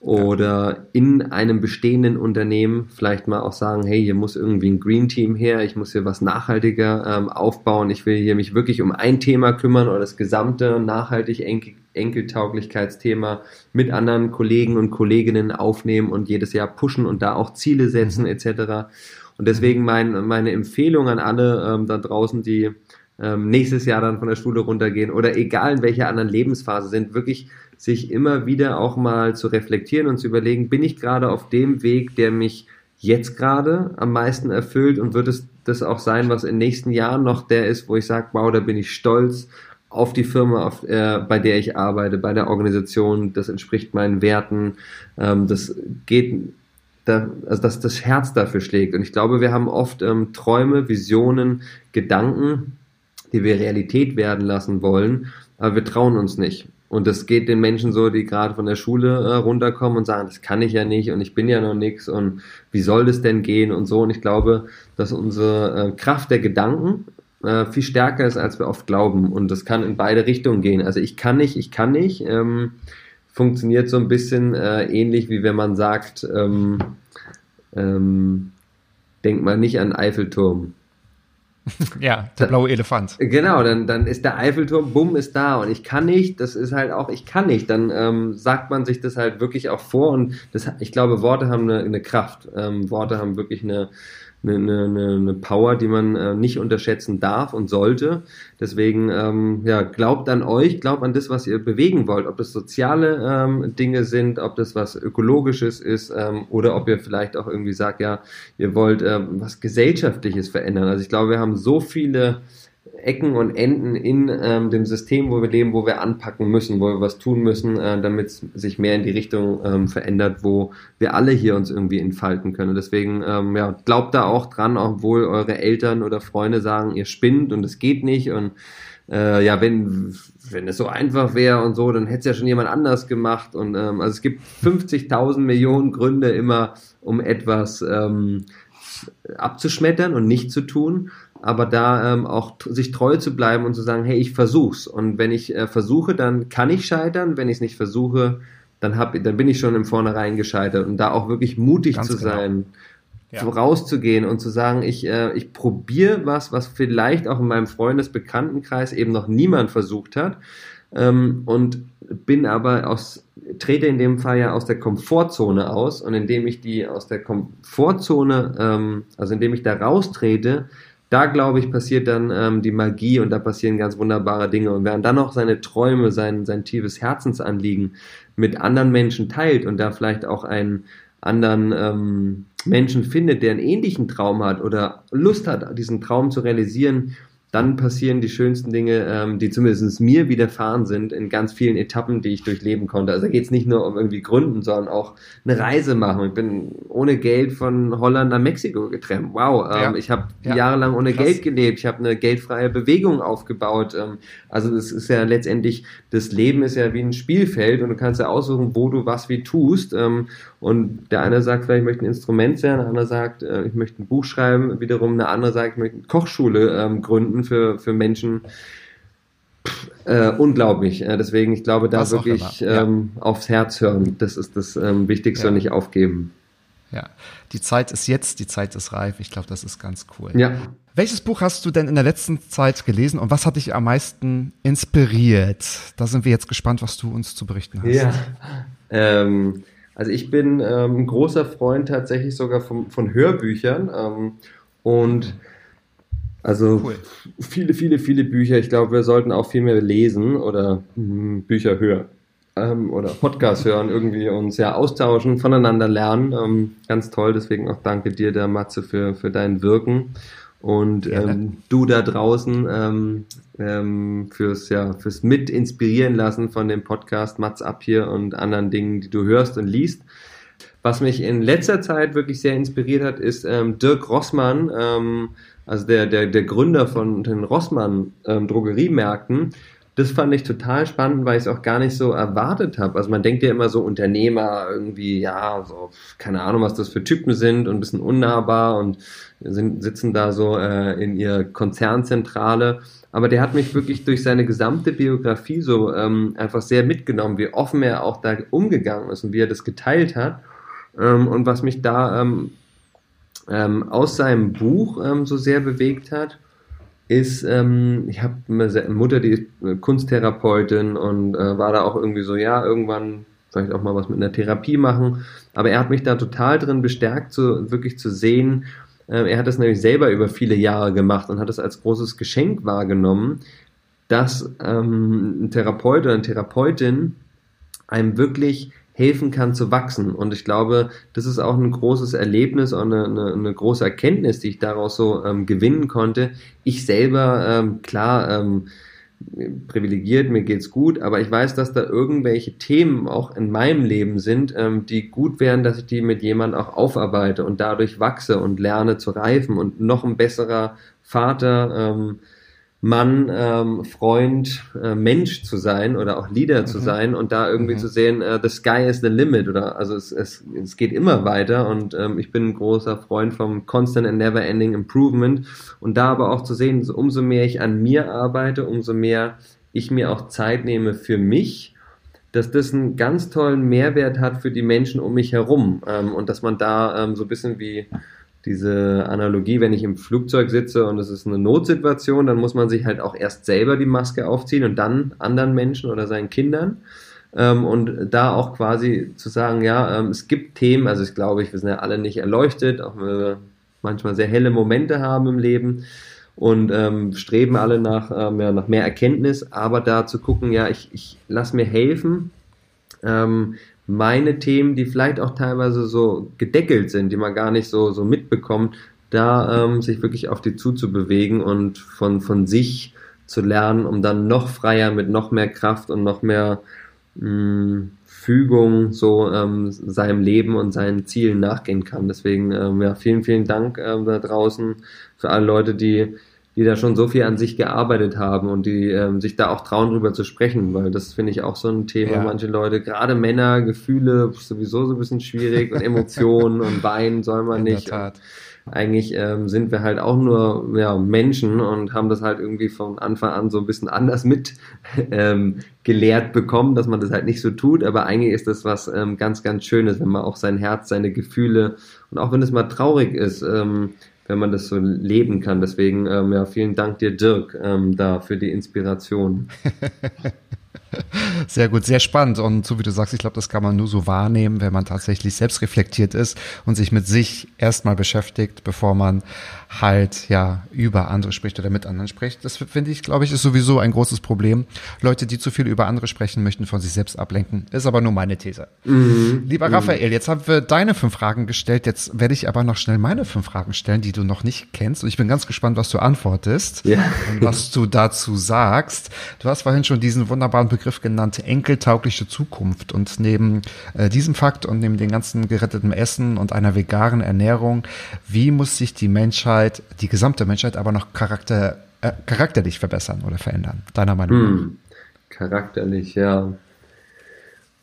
oder in einem bestehenden Unternehmen vielleicht mal auch sagen, hey, hier muss irgendwie ein Green Team her, ich muss hier was nachhaltiger ähm, aufbauen, ich will hier mich wirklich um ein Thema kümmern oder das gesamte nachhaltig Enkel Enkeltauglichkeitsthema mit anderen Kollegen und Kolleginnen aufnehmen und jedes Jahr pushen und da auch Ziele setzen mhm. etc. Und deswegen mein, meine Empfehlung an alle ähm, da draußen, die ähm, nächstes Jahr dann von der Schule runtergehen oder egal in welcher anderen Lebensphase sind, wirklich sich immer wieder auch mal zu reflektieren und zu überlegen, bin ich gerade auf dem Weg, der mich jetzt gerade am meisten erfüllt und wird es das auch sein, was in den nächsten Jahren noch der ist, wo ich sage, wow, da bin ich stolz auf die Firma, auf, äh, bei der ich arbeite, bei der Organisation, das entspricht meinen Werten, ähm, das geht, da, also dass das Herz dafür schlägt. Und ich glaube, wir haben oft ähm, Träume, Visionen, Gedanken, die wir Realität werden lassen wollen, aber wir trauen uns nicht. Und das geht den Menschen so, die gerade von der Schule äh, runterkommen und sagen, das kann ich ja nicht und ich bin ja noch nix und wie soll das denn gehen und so. Und ich glaube, dass unsere äh, Kraft der Gedanken äh, viel stärker ist, als wir oft glauben. Und das kann in beide Richtungen gehen. Also ich kann nicht, ich kann nicht. Ähm, funktioniert so ein bisschen äh, ähnlich wie wenn man sagt, ähm, ähm, denk mal nicht an Eiffelturm. Ja, der blaue Elefant. Genau, dann, dann ist der Eiffelturm, bumm, ist da. Und ich kann nicht, das ist halt auch, ich kann nicht, dann ähm, sagt man sich das halt wirklich auch vor. Und das, ich glaube, Worte haben eine, eine Kraft, ähm, Worte haben wirklich eine, eine, eine, eine Power, die man äh, nicht unterschätzen darf und sollte. Deswegen, ähm, ja, glaubt an euch, glaubt an das, was ihr bewegen wollt. Ob das soziale ähm, Dinge sind, ob das was Ökologisches ist ähm, oder ob ihr vielleicht auch irgendwie sagt, ja, ihr wollt ähm, was Gesellschaftliches verändern. Also ich glaube, wir haben so viele Ecken und Enden in ähm, dem System, wo wir leben, wo wir anpacken müssen, wo wir was tun müssen, äh, damit es sich mehr in die Richtung ähm, verändert, wo wir alle hier uns irgendwie entfalten können. deswegen, ähm, ja, glaubt da auch dran, obwohl eure Eltern oder Freunde sagen, ihr spinnt und es geht nicht und äh, ja, wenn, wenn es so einfach wäre und so, dann hätte es ja schon jemand anders gemacht. Und ähm, also es gibt 50.000 Millionen Gründe immer, um etwas ähm, abzuschmettern und nicht zu tun aber da ähm, auch sich treu zu bleiben und zu sagen, hey, ich versuch's. Und wenn ich äh, versuche, dann kann ich scheitern. Wenn ich es nicht versuche, dann hab, dann bin ich schon im Vornherein gescheitert. Und da auch wirklich mutig Ganz zu genau. sein, ja. rauszugehen und zu sagen, ich, äh, ich probiere was, was vielleicht auch in meinem Freundesbekanntenkreis eben noch niemand versucht hat. Ähm, und bin aber aus, trete in dem Fall ja aus der Komfortzone aus und indem ich die aus der Komfortzone, ähm, also indem ich da raustrete, da glaube ich, passiert dann ähm, die Magie und da passieren ganz wunderbare Dinge. Und wer dann auch seine Träume, sein, sein tiefes Herzensanliegen mit anderen Menschen teilt und da vielleicht auch einen anderen ähm, Menschen findet, der einen ähnlichen Traum hat oder Lust hat, diesen Traum zu realisieren, dann passieren die schönsten Dinge, ähm, die zumindest mir widerfahren sind, in ganz vielen Etappen, die ich durchleben konnte. Also da geht es nicht nur um irgendwie Gründen, sondern auch eine Reise machen. Ich bin ohne Geld von Holland nach Mexiko getrennt. Wow, ähm, ja. ich habe ja. jahrelang ohne Krass. Geld gelebt. Ich habe eine geldfreie Bewegung aufgebaut. Ähm, also es ist ja letztendlich, das Leben ist ja wie ein Spielfeld und du kannst ja aussuchen, wo du was wie tust. Ähm, und der eine sagt vielleicht, ich möchte ein Instrument sein, der andere sagt, äh, ich möchte ein Buch schreiben, wiederum eine andere sagt, ich möchte eine Kochschule ähm, gründen für, für Menschen. Äh, unglaublich. Äh, deswegen, ich glaube, da Was wirklich ja. ähm, aufs Herz hören. Das ist das ähm, Wichtigste ja. und nicht aufgeben. Ja, die Zeit ist jetzt, die Zeit ist reif. Ich glaube, das ist ganz cool. Ja. Welches Buch hast du denn in der letzten Zeit gelesen und was hat dich am meisten inspiriert? Da sind wir jetzt gespannt, was du uns zu berichten hast. Ja. Ähm, also ich bin ähm, ein großer Freund tatsächlich sogar von, von Hörbüchern ähm, und also cool. viele, viele, viele Bücher. Ich glaube, wir sollten auch viel mehr lesen oder mh, hm, Bücher hören ähm, oder Podcasts hören, irgendwie uns ja austauschen, voneinander lernen. Ähm, ganz toll, deswegen auch danke dir, der Matze, für, für dein Wirken. Und ähm, du da draußen ähm, ähm, fürs ja fürs mit inspirieren lassen von dem Podcast Mats ab hier und anderen Dingen, die du hörst und liest. Was mich in letzter Zeit wirklich sehr inspiriert hat, ist ähm, Dirk Rossmann, ähm, also der, der, der Gründer von den Rossmann ähm, Drogeriemärkten, das fand ich total spannend, weil ich es auch gar nicht so erwartet habe. Also man denkt ja immer so Unternehmer irgendwie, ja, so, keine Ahnung, was das für Typen sind und ein bisschen unnahbar und sind, sitzen da so äh, in ihr Konzernzentrale. Aber der hat mich wirklich durch seine gesamte Biografie so ähm, einfach sehr mitgenommen, wie offen er auch da umgegangen ist und wie er das geteilt hat. Ähm, und was mich da ähm, ähm, aus seinem Buch ähm, so sehr bewegt hat, ist, ähm, ich habe eine Mutter, die ist äh, Kunsttherapeutin und äh, war da auch irgendwie so, ja, irgendwann vielleicht auch mal was mit einer Therapie machen. Aber er hat mich da total drin bestärkt, so wirklich zu sehen. Äh, er hat das nämlich selber über viele Jahre gemacht und hat es als großes Geschenk wahrgenommen, dass ähm, ein Therapeut oder eine Therapeutin einem wirklich helfen kann zu wachsen. Und ich glaube, das ist auch ein großes Erlebnis und eine, eine, eine große Erkenntnis, die ich daraus so ähm, gewinnen konnte. Ich selber, ähm, klar, ähm, privilegiert, mir geht's gut, aber ich weiß, dass da irgendwelche Themen auch in meinem Leben sind, ähm, die gut wären, dass ich die mit jemandem auch aufarbeite und dadurch wachse und lerne zu reifen und noch ein besserer Vater, ähm, Mann, ähm, Freund, äh, Mensch zu sein oder auch Leader mhm. zu sein und da irgendwie mhm. zu sehen, äh, the sky is the limit oder also es, es, es geht immer weiter und ähm, ich bin ein großer Freund vom constant and never ending improvement und da aber auch zu sehen, so, umso mehr ich an mir arbeite, umso mehr ich mir auch Zeit nehme für mich, dass das einen ganz tollen Mehrwert hat für die Menschen um mich herum ähm, und dass man da ähm, so ein bisschen wie diese Analogie, wenn ich im Flugzeug sitze und es ist eine Notsituation, dann muss man sich halt auch erst selber die Maske aufziehen und dann anderen Menschen oder seinen Kindern. Ähm, und da auch quasi zu sagen, ja, ähm, es gibt Themen, also ich glaube, wir sind ja alle nicht erleuchtet, auch wenn wir manchmal sehr helle Momente haben im Leben und ähm, streben alle nach, ähm, ja, nach mehr Erkenntnis, aber da zu gucken, ja, ich, ich lass mir helfen, ähm, meine Themen, die vielleicht auch teilweise so gedeckelt sind, die man gar nicht so, so mitbekommt, da ähm, sich wirklich auf die zuzubewegen und von, von sich zu lernen, um dann noch freier mit noch mehr Kraft und noch mehr mh, mm, Fügung so ähm, seinem Leben und seinen Zielen nachgehen kann. Deswegen ähm, ja, vielen, vielen Dank ähm, da draußen für alle Leute, die die da schon so viel an sich gearbeitet haben und die ähm, sich da auch trauen, drüber zu sprechen, weil das finde ich auch so ein Thema. Ja. Manche Leute, gerade Männer, Gefühle sowieso so ein bisschen schwierig und Emotionen und weinen soll man nicht. In der Tat eigentlich ähm, sind wir halt auch nur ja, Menschen und haben das halt irgendwie von Anfang an so ein bisschen anders mit ähm, gelehrt bekommen, dass man das halt nicht so tut, aber eigentlich ist das was ähm, ganz, ganz Schönes, wenn man auch sein Herz, seine Gefühle und auch wenn es mal traurig ist, ähm, wenn man das so leben kann. Deswegen, ähm, ja, vielen Dank dir, Dirk, ähm, da für die Inspiration. Sehr gut, sehr spannend. Und so wie du sagst, ich glaube, das kann man nur so wahrnehmen, wenn man tatsächlich selbst reflektiert ist und sich mit sich erstmal beschäftigt, bevor man halt ja über andere spricht oder mit anderen spricht. Das finde ich, glaube ich, ist sowieso ein großes Problem. Leute, die zu viel über andere sprechen, möchten von sich selbst ablenken. Ist aber nur meine These. Mhm. Lieber mhm. Raphael, jetzt haben wir deine fünf Fragen gestellt. Jetzt werde ich aber noch schnell meine fünf Fragen stellen, die du noch nicht kennst. Und ich bin ganz gespannt, was du antwortest ja. und was du dazu sagst. Du hast vorhin schon diesen wunderbaren Begriff genannt, enkeltaugliche Zukunft. Und neben äh, diesem Fakt und neben dem ganzen geretteten Essen und einer veganen Ernährung, wie muss sich die Menschheit die gesamte Menschheit, aber noch charakter, äh, charakterlich verbessern oder verändern, deiner Meinung hm. nach? Charakterlich, ja.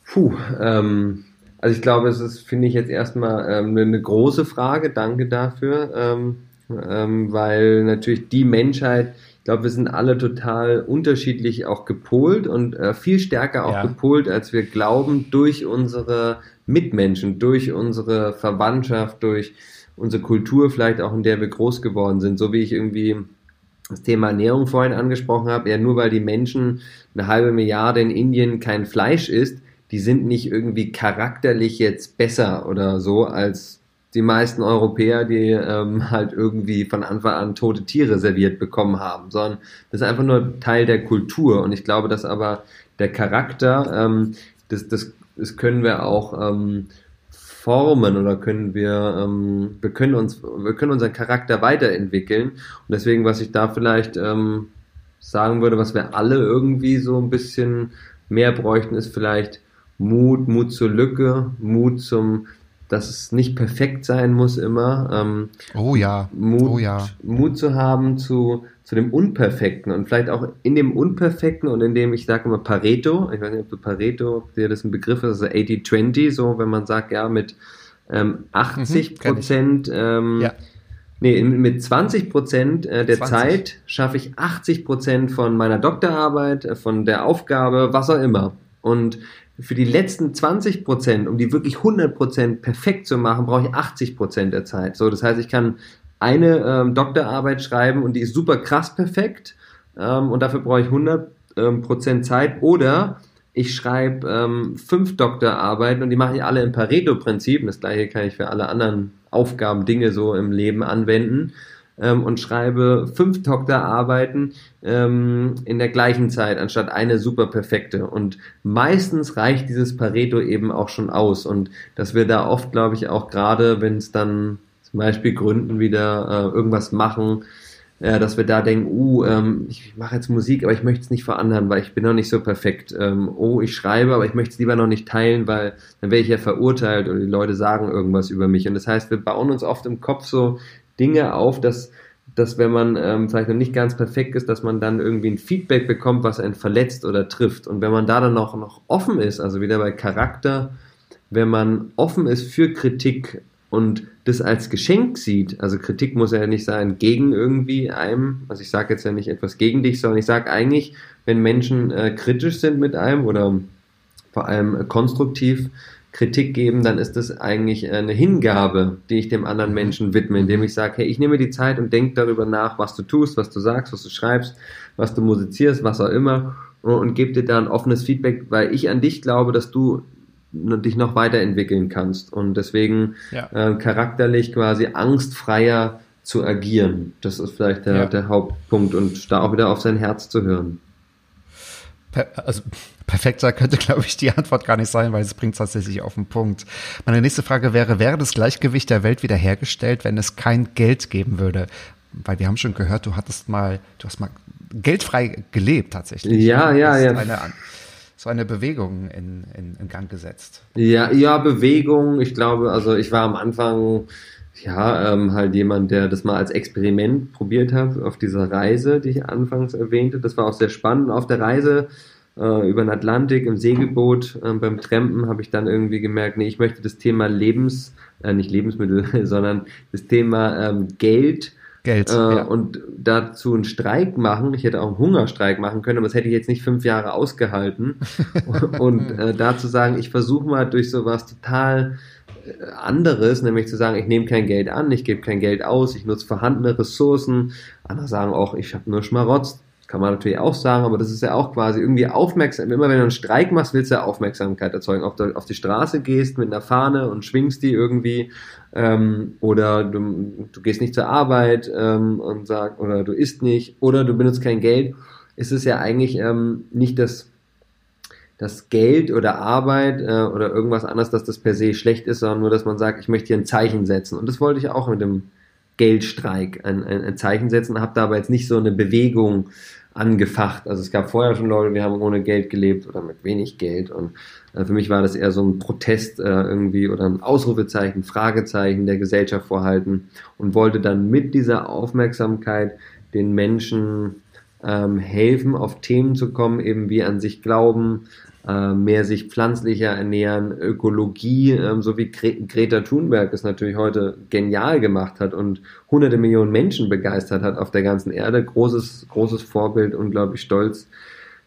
Puh, ähm, also ich glaube, es ist, finde ich jetzt erstmal ähm, eine große Frage, danke dafür, ähm, ähm, weil natürlich die Menschheit, glaube, wir sind alle total unterschiedlich auch gepolt und äh, viel stärker auch ja. gepolt, als wir glauben, durch unsere Mitmenschen, durch unsere Verwandtschaft, durch unsere Kultur vielleicht auch, in der wir groß geworden sind, so wie ich irgendwie das Thema Ernährung vorhin angesprochen habe, ja nur weil die Menschen eine halbe Milliarde in Indien kein Fleisch isst, die sind nicht irgendwie charakterlich jetzt besser oder so als die meisten Europäer, die ähm, halt irgendwie von Anfang an tote Tiere serviert bekommen haben, sondern das ist einfach nur Teil der Kultur und ich glaube, dass aber der Charakter, ähm, das, das, das können wir auch ähm, formen oder können wir, ähm, wir können uns, wir können unseren Charakter weiterentwickeln. Und deswegen, was ich da vielleicht ähm, sagen würde, was wir alle irgendwie so ein bisschen mehr bräuchten, ist vielleicht Mut, Mut zur Lücke, Mut zum, dass es nicht perfekt sein muss immer. Ähm, oh ja. Mut, oh ja. Mut zu haben zu, zu dem Unperfekten und vielleicht auch in dem Unperfekten und in dem, ich sage immer Pareto, ich weiß nicht, ob du Pareto, dir das ein Begriff ist, also 80-20, so wenn man sagt, ja, mit ähm, 80 mhm, Prozent, ähm, ja. nee, mit 20 Prozent äh, der 20. Zeit schaffe ich 80 Prozent von meiner Doktorarbeit, äh, von der Aufgabe, was auch immer. Und für die letzten 20 Prozent, um die wirklich 100 Prozent perfekt zu machen, brauche ich 80 Prozent der Zeit. So, das heißt, ich kann eine ähm, Doktorarbeit schreiben und die ist super krass perfekt ähm, und dafür brauche ich 100 ähm, Prozent Zeit oder ich schreibe ähm, fünf Doktorarbeiten und die mache ich alle im Pareto-Prinzip. Das gleiche kann ich für alle anderen Aufgaben, Dinge so im Leben anwenden ähm, und schreibe fünf Doktorarbeiten ähm, in der gleichen Zeit, anstatt eine super perfekte. Und meistens reicht dieses Pareto eben auch schon aus. Und dass wir da oft, glaube ich, auch gerade, wenn es dann zum Beispiel gründen, wieder äh, irgendwas machen, äh, dass wir da denken, uh, ähm, ich mache jetzt Musik, aber ich möchte es nicht vor anderen, weil ich bin noch nicht so perfekt. Ähm, oh, ich schreibe, aber ich möchte es lieber noch nicht teilen, weil dann wäre ich ja verurteilt oder die Leute sagen irgendwas über mich. Und das heißt, wir bauen uns oft im Kopf so Dinge auf, dass dass wenn man ähm, vielleicht noch nicht ganz perfekt ist, dass man dann irgendwie ein Feedback bekommt, was einen verletzt oder trifft. Und wenn man da dann noch, noch offen ist, also wieder bei Charakter, wenn man offen ist für Kritik, und das als Geschenk sieht, also Kritik muss ja nicht sein gegen irgendwie einem, also ich sage jetzt ja nicht etwas gegen dich, sondern ich sage eigentlich, wenn Menschen äh, kritisch sind mit einem oder vor allem äh, konstruktiv Kritik geben, dann ist das eigentlich eine Hingabe, die ich dem anderen Menschen widme, indem ich sage, hey, ich nehme die Zeit und denke darüber nach, was du tust, was du sagst, was du schreibst, was du musizierst, was auch immer und, und gebe dir da ein offenes Feedback, weil ich an dich glaube, dass du dich noch weiterentwickeln kannst und deswegen ja. äh, charakterlich quasi angstfreier zu agieren. Das ist vielleicht der, ja. der Hauptpunkt und da auch wieder auf sein Herz zu hören. Also perfekter könnte, glaube ich, die Antwort gar nicht sein, weil es bringt tatsächlich auf den Punkt. Meine nächste Frage wäre, wäre das Gleichgewicht der Welt wiederhergestellt, wenn es kein Geld geben würde? Weil wir haben schon gehört, du hattest mal, du hast mal geldfrei gelebt tatsächlich. Ja, ja, ja. Eine, so eine Bewegung in, in, in Gang gesetzt. Ja, ja, Bewegung. Ich glaube, also ich war am Anfang ja, ähm, halt jemand, der das mal als Experiment probiert hat auf dieser Reise, die ich anfangs erwähnte. Das war auch sehr spannend. Auf der Reise äh, über den Atlantik im Segelboot äh, beim Trampen habe ich dann irgendwie gemerkt, nee, ich möchte das Thema Lebens, äh, nicht Lebensmittel, sondern das Thema ähm, Geld Geld. Äh, ja. Und dazu einen Streik machen. Ich hätte auch einen Hungerstreik machen können, aber das hätte ich jetzt nicht fünf Jahre ausgehalten. und äh, dazu sagen, ich versuche mal durch sowas total anderes, nämlich zu sagen, ich nehme kein Geld an, ich gebe kein Geld aus, ich nutze vorhandene Ressourcen. Andere sagen auch, ich habe nur Schmarotz. Kann man natürlich auch sagen, aber das ist ja auch quasi irgendwie aufmerksam. Immer wenn du einen Streik machst, willst du ja Aufmerksamkeit erzeugen. Ob du auf die Straße gehst mit einer Fahne und schwingst die irgendwie, ähm, oder du, du gehst nicht zur Arbeit ähm, und sag, oder du isst nicht, oder du benutzt kein Geld, ist es ja eigentlich ähm, nicht das dass Geld oder Arbeit äh, oder irgendwas anderes, dass das per se schlecht ist, sondern nur, dass man sagt, ich möchte hier ein Zeichen setzen. Und das wollte ich auch mit dem Geldstreik ein, ein, ein Zeichen setzen, habe da aber jetzt nicht so eine Bewegung angefacht. Also es gab vorher schon Leute, wir haben ohne Geld gelebt oder mit wenig Geld. Und äh, für mich war das eher so ein Protest äh, irgendwie oder ein Ausrufezeichen, Fragezeichen der Gesellschaft vorhalten und wollte dann mit dieser Aufmerksamkeit den Menschen ähm, helfen, auf Themen zu kommen, eben wie an sich glauben, äh, mehr sich pflanzlicher ernähren, Ökologie, ähm, so wie Gre Greta Thunberg es natürlich heute genial gemacht hat und hunderte Millionen Menschen begeistert hat auf der ganzen Erde. Großes, großes Vorbild, unglaublich stolz,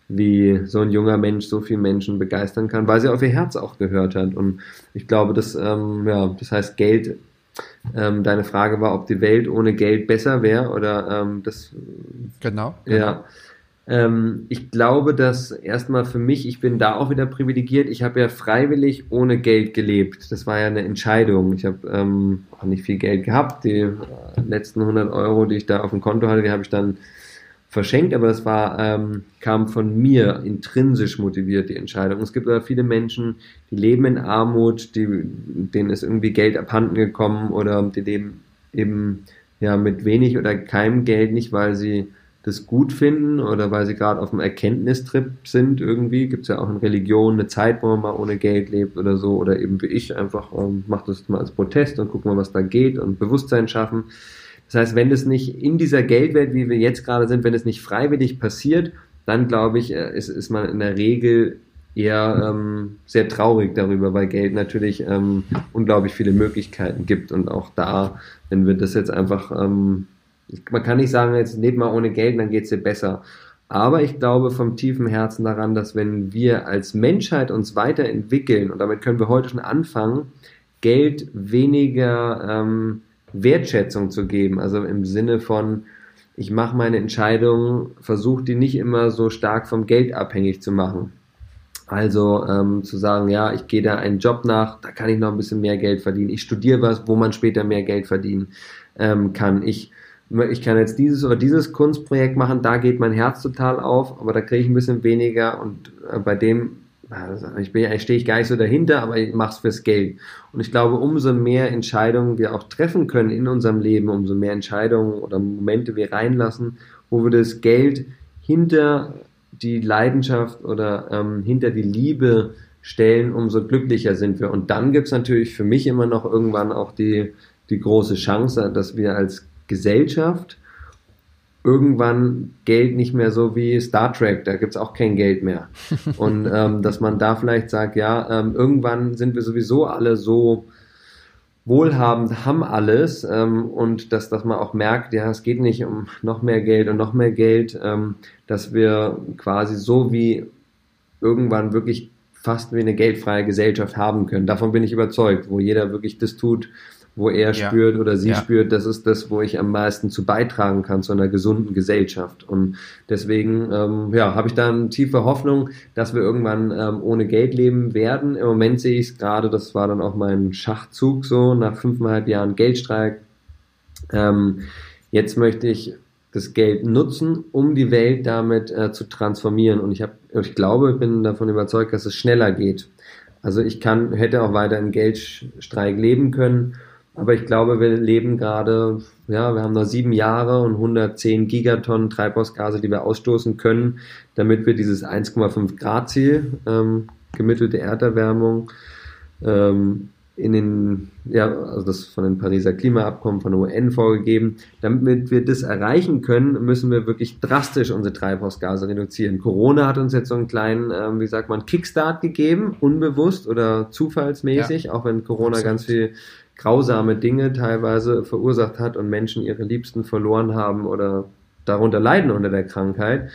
wie so ein junger Mensch so viele Menschen begeistern kann, weil sie auf ihr Herz auch gehört hat. Und ich glaube, das, ähm, ja, das heißt, Geld ähm, deine Frage war, ob die Welt ohne Geld besser wäre oder ähm, das. Genau. genau. Ähm, ich glaube, dass erstmal für mich, ich bin da auch wieder privilegiert. Ich habe ja freiwillig ohne Geld gelebt. Das war ja eine Entscheidung. Ich habe ähm, auch nicht viel Geld gehabt. Die äh, letzten 100 Euro, die ich da auf dem Konto hatte, die habe ich dann verschenkt, aber das war, ähm, kam von mir intrinsisch motiviert, die Entscheidung. Es gibt aber viele Menschen, die leben in Armut, die, denen ist irgendwie Geld abhanden gekommen oder die leben eben ja mit wenig oder keinem Geld nicht, weil sie das gut finden oder weil sie gerade auf einem Erkenntnistrip sind irgendwie. Gibt es ja auch in Religion eine Zeit, wo man mal ohne Geld lebt oder so oder eben wie ich einfach ähm, macht das mal als Protest und guck mal, was da geht und Bewusstsein schaffen. Das heißt, wenn es nicht in dieser Geldwelt, wie wir jetzt gerade sind, wenn es nicht freiwillig passiert, dann glaube ich, äh, ist, ist man in der Regel eher ähm, sehr traurig darüber, weil Geld natürlich ähm, unglaublich viele Möglichkeiten gibt und auch da, wenn wir das jetzt einfach, ähm, man kann nicht sagen, jetzt lebt mal ohne Geld, dann geht es dir besser. Aber ich glaube vom tiefen Herzen daran, dass wenn wir als Menschheit uns weiterentwickeln, und damit können wir heute schon anfangen, Geld weniger ähm, Wertschätzung zu geben. Also im Sinne von, ich mache meine Entscheidungen, versuche die nicht immer so stark vom Geld abhängig zu machen. Also ähm, zu sagen, ja, ich gehe da einen Job nach, da kann ich noch ein bisschen mehr Geld verdienen. Ich studiere was, wo man später mehr Geld verdienen ähm, kann. Ich, ich kann jetzt dieses oder dieses Kunstprojekt machen, da geht mein Herz total auf, aber da kriege ich ein bisschen weniger und äh, bei dem also ich, bin, stehe ich gar nicht so dahinter, aber ich mache es fürs Geld. Und ich glaube, umso mehr Entscheidungen wir auch treffen können in unserem Leben, umso mehr Entscheidungen oder Momente wir reinlassen, wo wir das Geld hinter die Leidenschaft oder ähm, hinter die Liebe stellen, umso glücklicher sind wir. Und dann gibt es natürlich für mich immer noch irgendwann auch die, die große Chance, dass wir als Gesellschaft irgendwann Geld nicht mehr so wie Star Trek, da gibt's auch kein Geld mehr. Und ähm, dass man da vielleicht sagt, ja, ähm, irgendwann sind wir sowieso alle so wohlhabend, haben alles ähm, und dass, dass man auch merkt, ja, es geht nicht um noch mehr Geld und noch mehr Geld, ähm, dass wir quasi so wie irgendwann wirklich fast wie eine geldfreie Gesellschaft haben können. Davon bin ich überzeugt, wo jeder wirklich das tut, wo er ja. spürt oder sie ja. spürt, das ist das, wo ich am meisten zu beitragen kann zu einer gesunden Gesellschaft. Und deswegen ähm, ja, habe ich da eine tiefe Hoffnung, dass wir irgendwann ähm, ohne Geld leben werden. Im Moment sehe ich es gerade, das war dann auch mein Schachzug so nach fünfeinhalb Jahren Geldstreik. Ähm, jetzt möchte ich das Geld nutzen, um die Welt damit äh, zu transformieren. Und ich habe, ich glaube, bin davon überzeugt, dass es schneller geht. Also ich kann, hätte auch weiter im Geldstreik leben können, aber ich glaube, wir leben gerade, ja, wir haben noch sieben Jahre und 110 Gigatonnen Treibhausgase, die wir ausstoßen können, damit wir dieses 1,5 Grad Ziel, ähm, gemittelte Erderwärmung, ähm, in den, ja, also das von den Pariser Klimaabkommen von der UN vorgegeben. Damit wir das erreichen können, müssen wir wirklich drastisch unsere Treibhausgase reduzieren. Corona hat uns jetzt so einen kleinen, ähm, wie sagt man, Kickstart gegeben, unbewusst oder zufallsmäßig, ja. auch wenn Corona ganz viel grausame Dinge teilweise verursacht hat und Menschen ihre Liebsten verloren haben oder darunter leiden unter der Krankheit.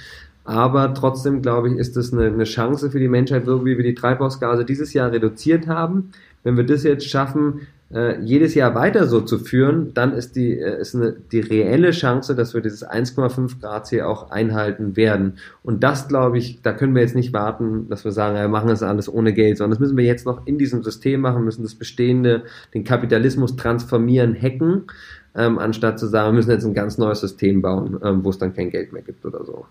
Aber trotzdem, glaube ich, ist es eine, eine Chance für die Menschheit, so wie wir die Treibhausgase dieses Jahr reduziert haben, wenn wir das jetzt schaffen, äh, jedes Jahr weiter so zu führen, dann ist die, äh, ist eine, die reelle Chance, dass wir dieses 1,5 Grad Ziel auch einhalten werden. Und das, glaube ich, da können wir jetzt nicht warten, dass wir sagen, wir machen das alles ohne Geld, sondern das müssen wir jetzt noch in diesem System machen, müssen das Bestehende, den Kapitalismus transformieren, hacken, ähm, anstatt zu sagen, wir müssen jetzt ein ganz neues System bauen, ähm, wo es dann kein Geld mehr gibt oder so.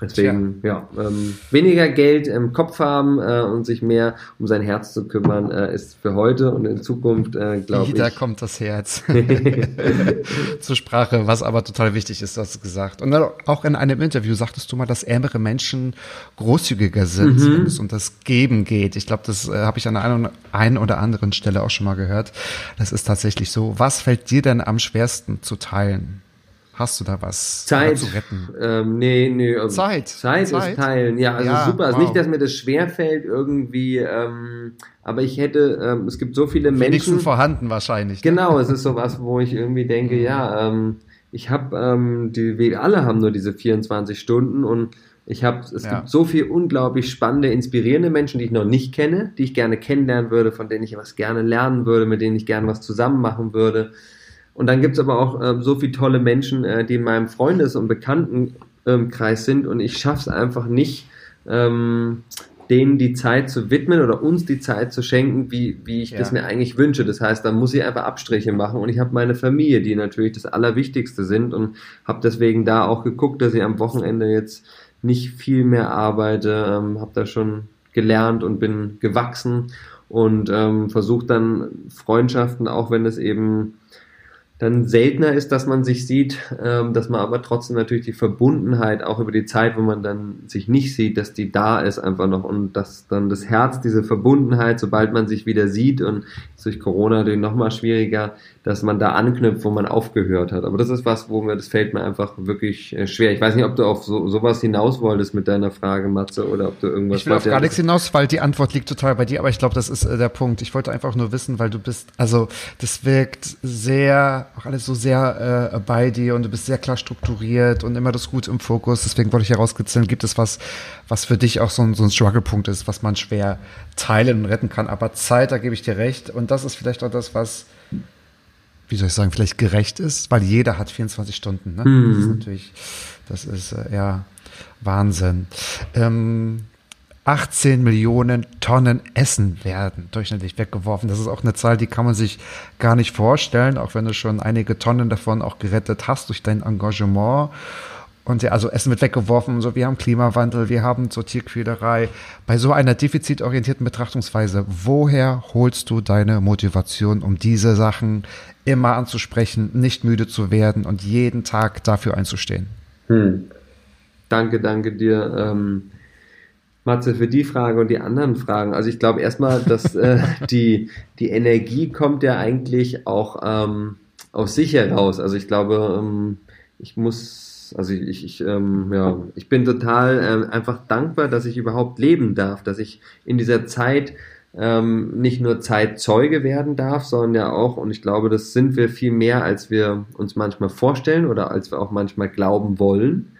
Deswegen, Tja. ja, ähm, weniger Geld im Kopf haben äh, und sich mehr um sein Herz zu kümmern, äh, ist für heute und in Zukunft, äh, glaube ich. Da kommt das Herz zur Sprache, was aber total wichtig ist, hast du gesagt. Und auch in einem Interview sagtest du mal, dass ärmere Menschen großzügiger sind, mhm. wenn es um das Geben geht. Ich glaube, das äh, habe ich an einer einen oder anderen Stelle auch schon mal gehört. Das ist tatsächlich so. Was fällt dir denn am schwersten zu teilen? Hast du da was Zeit zu retten? Ähm, nee, nee. Also Zeit. Zeit. Zeit ist teilen. Ja, also ja, super. Also wow. nicht, dass mir das schwerfällt irgendwie, ähm, aber ich hätte, ähm, es gibt so viele Menschen. Wenigstens vorhanden wahrscheinlich. Ne? Genau, es ist sowas, wo ich irgendwie denke, ja, ähm, ich habe, ähm, die, wir alle haben nur diese 24 Stunden und ich habe, es ja. gibt so viel unglaublich spannende, inspirierende Menschen, die ich noch nicht kenne, die ich gerne kennenlernen würde, von denen ich was gerne lernen würde, mit denen ich gerne was zusammen machen würde. Und dann gibt's aber auch äh, so viele tolle Menschen, äh, die in meinem Freundes- und Bekanntenkreis sind. Und ich schaff's einfach nicht, ähm, denen die Zeit zu widmen oder uns die Zeit zu schenken, wie, wie ich ja. das mir eigentlich wünsche. Das heißt, da muss ich einfach Abstriche machen. Und ich habe meine Familie, die natürlich das Allerwichtigste sind. Und habe deswegen da auch geguckt, dass ich am Wochenende jetzt nicht viel mehr arbeite, ähm, habe da schon gelernt und bin gewachsen. Und ähm, versuche dann Freundschaften, auch wenn es eben dann seltener ist, dass man sich sieht, ähm, dass man aber trotzdem natürlich die Verbundenheit auch über die Zeit, wo man dann sich nicht sieht, dass die da ist einfach noch und dass dann das Herz, diese Verbundenheit, sobald man sich wieder sieht und durch Corona natürlich nochmal schwieriger, dass man da anknüpft, wo man aufgehört hat. Aber das ist was, wo mir, das fällt mir einfach wirklich äh, schwer. Ich weiß nicht, ob du auf so, sowas hinaus wolltest mit deiner Frage, Matze, oder ob du irgendwas. Ich will auf gar nichts hinaus, weil die Antwort liegt total bei dir, aber ich glaube, das ist äh, der Punkt. Ich wollte einfach nur wissen, weil du bist, also das wirkt sehr, auch alles so sehr äh, bei dir und du bist sehr klar strukturiert und immer das Gut im Fokus. Deswegen wollte ich herauskitzeln, gibt es was, was für dich auch so ein, so ein Struggle-Punkt ist, was man schwer teilen und retten kann. Aber Zeit, da gebe ich dir recht. Und das ist vielleicht auch das, was wie soll ich sagen, vielleicht gerecht ist, weil jeder hat 24 Stunden. Ne? Mhm. Das ist natürlich, das ist äh, ja Wahnsinn. Ähm, 18 Millionen Tonnen Essen werden durchschnittlich weggeworfen. Das ist auch eine Zahl, die kann man sich gar nicht vorstellen, auch wenn du schon einige Tonnen davon auch gerettet hast durch dein Engagement. Und ja, also Essen wird weggeworfen, so wir haben Klimawandel, wir haben so Tierquälerei. Bei so einer defizitorientierten Betrachtungsweise, woher holst du deine Motivation, um diese Sachen immer anzusprechen, nicht müde zu werden und jeden Tag dafür einzustehen? Hm. Danke, danke dir. Ähm Matze, für die Frage und die anderen Fragen. Also ich glaube erstmal, dass äh, die, die Energie kommt ja eigentlich auch ähm, aus sich heraus. Also ich glaube, ähm, ich muss, also ich, ich, ähm, ja, ich bin total äh, einfach dankbar, dass ich überhaupt leben darf, dass ich in dieser Zeit ähm, nicht nur Zeitzeuge werden darf, sondern ja auch, und ich glaube, das sind wir viel mehr, als wir uns manchmal vorstellen oder als wir auch manchmal glauben wollen.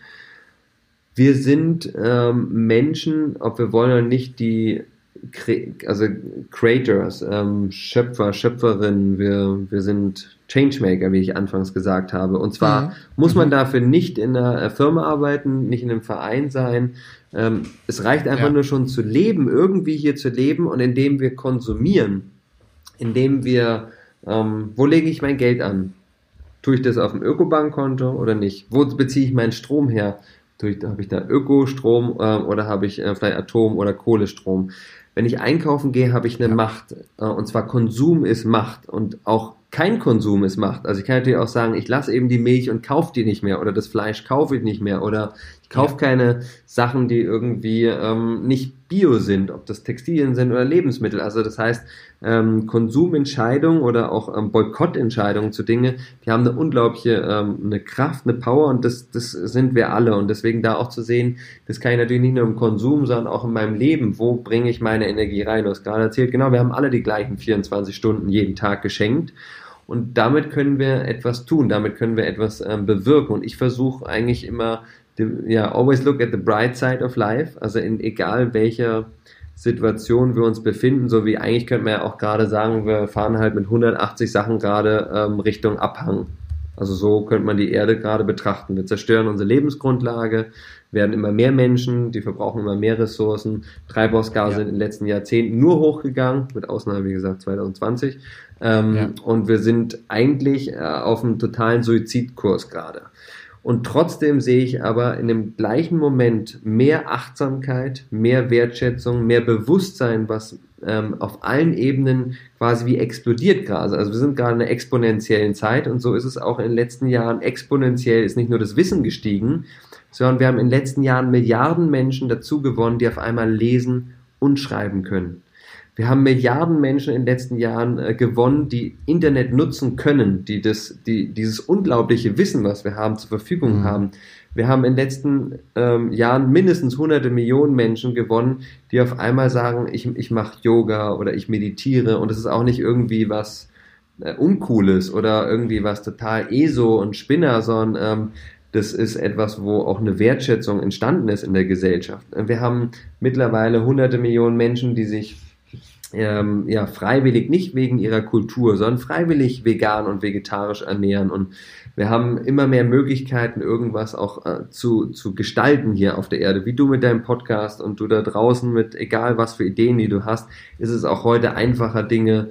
Wir sind ähm, Menschen, ob wir wollen oder nicht, die also Creators, ähm, Schöpfer, Schöpferinnen, wir, wir sind Changemaker, wie ich anfangs gesagt habe. Und zwar mhm. muss man mhm. dafür nicht in einer Firma arbeiten, nicht in einem Verein sein. Ähm, es reicht einfach ja. nur schon zu leben, irgendwie hier zu leben und indem wir konsumieren, indem wir, ähm, wo lege ich mein Geld an? Tue ich das auf dem Ökobankkonto oder nicht? Wo beziehe ich meinen Strom her? Habe ich da Ökostrom äh, oder habe ich äh, vielleicht Atom- oder Kohlestrom? Wenn ich einkaufen gehe, habe ich eine ja. Macht. Äh, und zwar Konsum ist Macht. Und auch kein Konsum es macht. Also ich kann natürlich auch sagen, ich lasse eben die Milch und kaufe die nicht mehr oder das Fleisch kaufe ich nicht mehr oder ich kaufe ja. keine Sachen, die irgendwie ähm, nicht bio sind, ob das Textilien sind oder Lebensmittel. Also das heißt, ähm, Konsumentscheidungen oder auch ähm, Boykottentscheidungen zu Dinge, die haben eine unglaubliche ähm, eine Kraft, eine Power und das, das sind wir alle. Und deswegen da auch zu sehen, das kann ich natürlich nicht nur im Konsum, sondern auch in meinem Leben. Wo bringe ich meine Energie rein? Du hast gerade erzählt, genau, wir haben alle die gleichen 24 Stunden jeden Tag geschenkt. Und damit können wir etwas tun, damit können wir etwas ähm, bewirken. Und ich versuche eigentlich immer, ja, always look at the bright side of life. Also in egal welcher Situation wir uns befinden, so wie eigentlich könnte man ja auch gerade sagen, wir fahren halt mit 180 Sachen gerade ähm, Richtung Abhang. Also so könnte man die Erde gerade betrachten. Wir zerstören unsere Lebensgrundlage, werden immer mehr Menschen, die verbrauchen immer mehr Ressourcen. Treibhausgase ja. sind in den letzten Jahrzehnten nur hochgegangen, mit Ausnahme, wie gesagt, 2020. Ähm, ja. Und wir sind eigentlich äh, auf einem totalen Suizidkurs gerade. Und trotzdem sehe ich aber in dem gleichen Moment mehr Achtsamkeit, mehr Wertschätzung, mehr Bewusstsein, was ähm, auf allen Ebenen quasi wie explodiert gerade. Also wir sind gerade in einer exponentiellen Zeit und so ist es auch in den letzten Jahren exponentiell, ist nicht nur das Wissen gestiegen, sondern wir haben in den letzten Jahren Milliarden Menschen dazu gewonnen, die auf einmal lesen und schreiben können. Wir haben Milliarden Menschen in den letzten Jahren äh, gewonnen, die Internet nutzen können, die, das, die dieses unglaubliche Wissen, was wir haben, zur Verfügung mhm. haben. Wir haben in den letzten ähm, Jahren mindestens hunderte Millionen Menschen gewonnen, die auf einmal sagen, ich, ich mache Yoga oder ich meditiere und es ist auch nicht irgendwie was äh, Uncooles oder irgendwie was total ESO und Spinner, sondern ähm, das ist etwas, wo auch eine Wertschätzung entstanden ist in der Gesellschaft. Wir haben mittlerweile hunderte Millionen Menschen, die sich ähm, ja, freiwillig, nicht wegen ihrer Kultur, sondern freiwillig vegan und vegetarisch ernähren. Und wir haben immer mehr Möglichkeiten, irgendwas auch äh, zu, zu gestalten hier auf der Erde. Wie du mit deinem Podcast und du da draußen mit, egal was für Ideen, die du hast, ist es auch heute einfacher, Dinge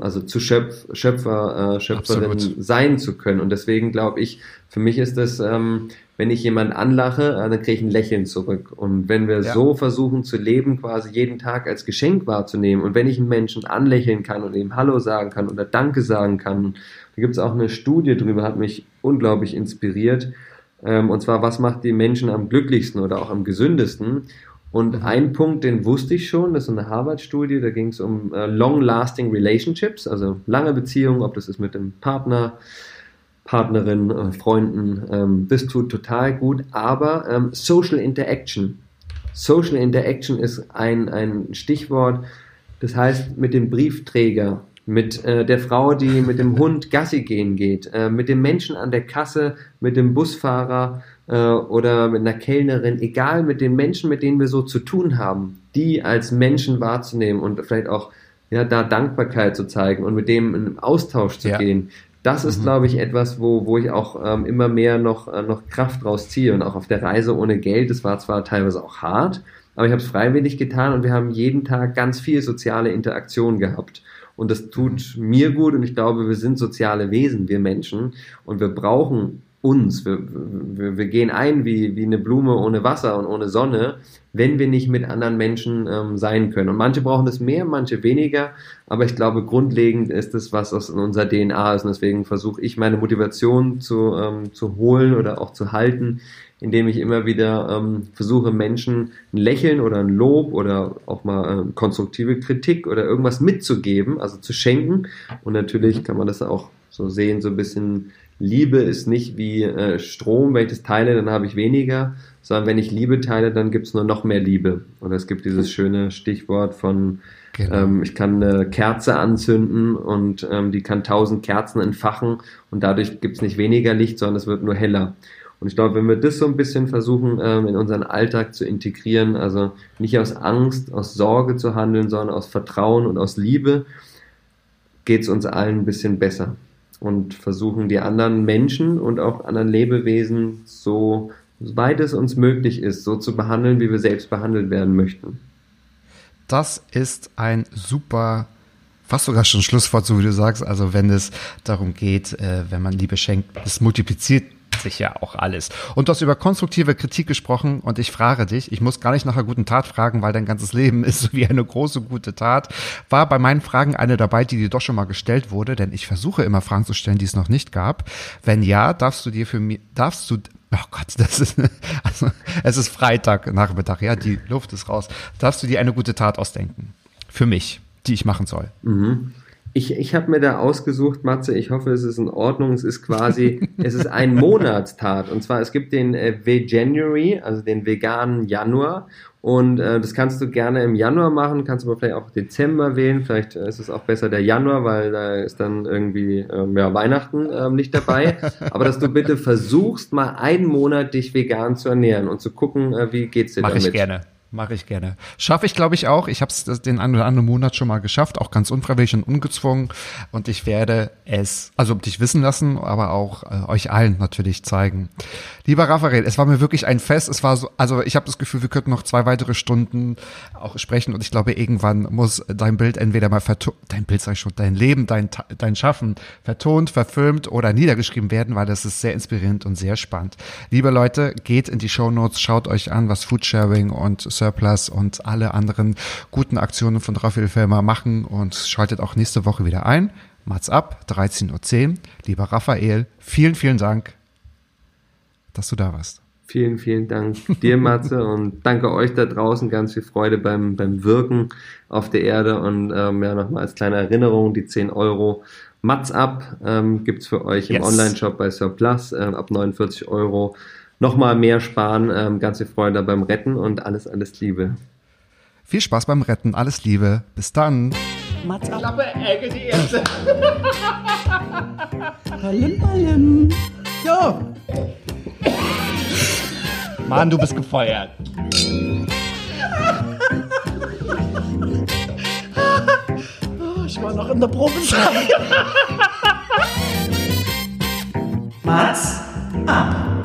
also zu Schöpf, Schöpfer, äh, Schöpferin Absolut. sein zu können. Und deswegen glaube ich, für mich ist das, ähm, wenn ich jemanden anlache, äh, dann kriege ich ein Lächeln zurück. Und wenn wir ja. so versuchen zu leben, quasi jeden Tag als Geschenk wahrzunehmen und wenn ich einen Menschen anlächeln kann und ihm Hallo sagen kann oder Danke sagen kann, da gibt es auch eine Studie drüber, hat mich unglaublich inspiriert. Ähm, und zwar, was macht die Menschen am glücklichsten oder auch am gesündesten? Und mhm. ein Punkt, den wusste ich schon, das ist eine Harvard-Studie, da ging es um äh, long-lasting relationships, also lange Beziehungen, ob das ist mit dem Partner, Partnerin, äh, Freunden, ähm, das tut total gut, aber ähm, Social Interaction. Social Interaction ist ein, ein Stichwort, das heißt mit dem Briefträger, mit äh, der Frau, die mit dem Hund Gassi gehen geht, äh, mit dem Menschen an der Kasse, mit dem Busfahrer, äh, oder mit einer Kellnerin, egal mit den Menschen, mit denen wir so zu tun haben, die als Menschen wahrzunehmen und vielleicht auch ja, da Dankbarkeit zu zeigen und mit dem in Austausch zu ja. gehen. Das ist, mhm. glaube ich, etwas, wo, wo ich auch ähm, immer mehr noch, äh, noch Kraft draus ziehe. Und auch auf der Reise ohne Geld, das war zwar teilweise auch hart, aber ich habe es freiwillig getan und wir haben jeden Tag ganz viel soziale Interaktion gehabt. Und das tut mhm. mir gut und ich glaube, wir sind soziale Wesen, wir Menschen. Und wir brauchen uns. Wir, wir, wir gehen ein wie, wie eine Blume ohne Wasser und ohne Sonne, wenn wir nicht mit anderen Menschen ähm, sein können. Und manche brauchen das mehr, manche weniger, aber ich glaube, grundlegend ist es, was aus unserer DNA ist. Und deswegen versuche ich meine Motivation zu, ähm, zu holen oder auch zu halten, indem ich immer wieder ähm, versuche, Menschen ein Lächeln oder ein Lob oder auch mal äh, konstruktive Kritik oder irgendwas mitzugeben, also zu schenken. Und natürlich kann man das auch so sehen, so ein bisschen Liebe ist nicht wie äh, Strom, wenn ich das teile, dann habe ich weniger, sondern wenn ich Liebe teile, dann gibt es nur noch mehr Liebe. Und es gibt dieses schöne Stichwort von, genau. ähm, ich kann eine Kerze anzünden und ähm, die kann tausend Kerzen entfachen und dadurch gibt es nicht weniger Licht, sondern es wird nur heller. Und ich glaube, wenn wir das so ein bisschen versuchen, ähm, in unseren Alltag zu integrieren, also nicht aus Angst, aus Sorge zu handeln, sondern aus Vertrauen und aus Liebe, geht es uns allen ein bisschen besser und versuchen die anderen Menschen und auch anderen Lebewesen so weit es uns möglich ist, so zu behandeln, wie wir selbst behandelt werden möchten. Das ist ein super fast sogar schon Schlusswort, so wie du sagst. Also wenn es darum geht, äh, wenn man Liebe schenkt, es multipliziert sich ja auch alles. Und du hast über konstruktive Kritik gesprochen und ich frage dich, ich muss gar nicht nach einer guten Tat fragen, weil dein ganzes Leben ist so wie eine große gute Tat. War bei meinen Fragen eine dabei, die dir doch schon mal gestellt wurde, denn ich versuche immer Fragen zu stellen, die es noch nicht gab. Wenn ja, darfst du dir für mich, darfst du Oh Gott, das ist, also, es ist Freitag Nachmittag, ja, die Luft ist raus. Darfst du dir eine gute Tat ausdenken? Für mich, die ich machen soll. Mhm. Ich, ich habe mir da ausgesucht, Matze, ich hoffe, es ist in Ordnung. Es ist quasi, es ist ein Monatstat. Und zwar, es gibt den äh, Veganuary, also den veganen Januar. Und äh, das kannst du gerne im Januar machen, kannst aber vielleicht auch Dezember wählen. Vielleicht äh, ist es auch besser der Januar, weil da ist dann irgendwie ähm, ja, Weihnachten ähm, nicht dabei. aber dass du bitte versuchst, mal einen Monat dich vegan zu ernähren und zu gucken, äh, wie geht's dir Mach damit. ich gerne. Mache ich gerne. Schaffe ich, glaube ich, auch. Ich habe es den einen oder anderen Monat schon mal geschafft, auch ganz unfreiwillig und ungezwungen. Und ich werde es, also dich wissen lassen, aber auch äh, euch allen natürlich zeigen. Lieber Raphael, es war mir wirklich ein Fest. Es war so, also ich habe das Gefühl, wir könnten noch zwei weitere Stunden auch sprechen. Und ich glaube, irgendwann muss dein Bild entweder mal vertont, dein Bild sag ich schon, dein Leben, dein, dein Schaffen vertont, verfilmt oder niedergeschrieben werden, weil das ist sehr inspirierend und sehr spannend. Liebe Leute, geht in die Show Notes, schaut euch an, was Foodsharing und Surplus und alle anderen guten Aktionen von Raphael Fellmer machen und schaltet auch nächste Woche wieder ein. Mats ab, 13.10 Uhr. Lieber Raphael, vielen, vielen Dank, dass du da warst. Vielen, vielen Dank dir, Matze, und danke euch da draußen. Ganz viel Freude beim, beim Wirken auf der Erde. Und ähm, ja, nochmal als kleine Erinnerung, die 10 Euro Mats ab ähm, gibt für euch im Yes. Online-Shop bei Surplus ähm, ab 49 Euro nochmal mehr sparen. Ähm, ganz viel Freude beim Retten und alles, alles Liebe. Viel Spaß beim Retten, alles Liebe. Bis dann. Mats ab. Klappe, Ecke, die erste. Palim, palim. Jo. Mann, du bist gefeuert. Oh, ich war noch in der Probe. Mats ab.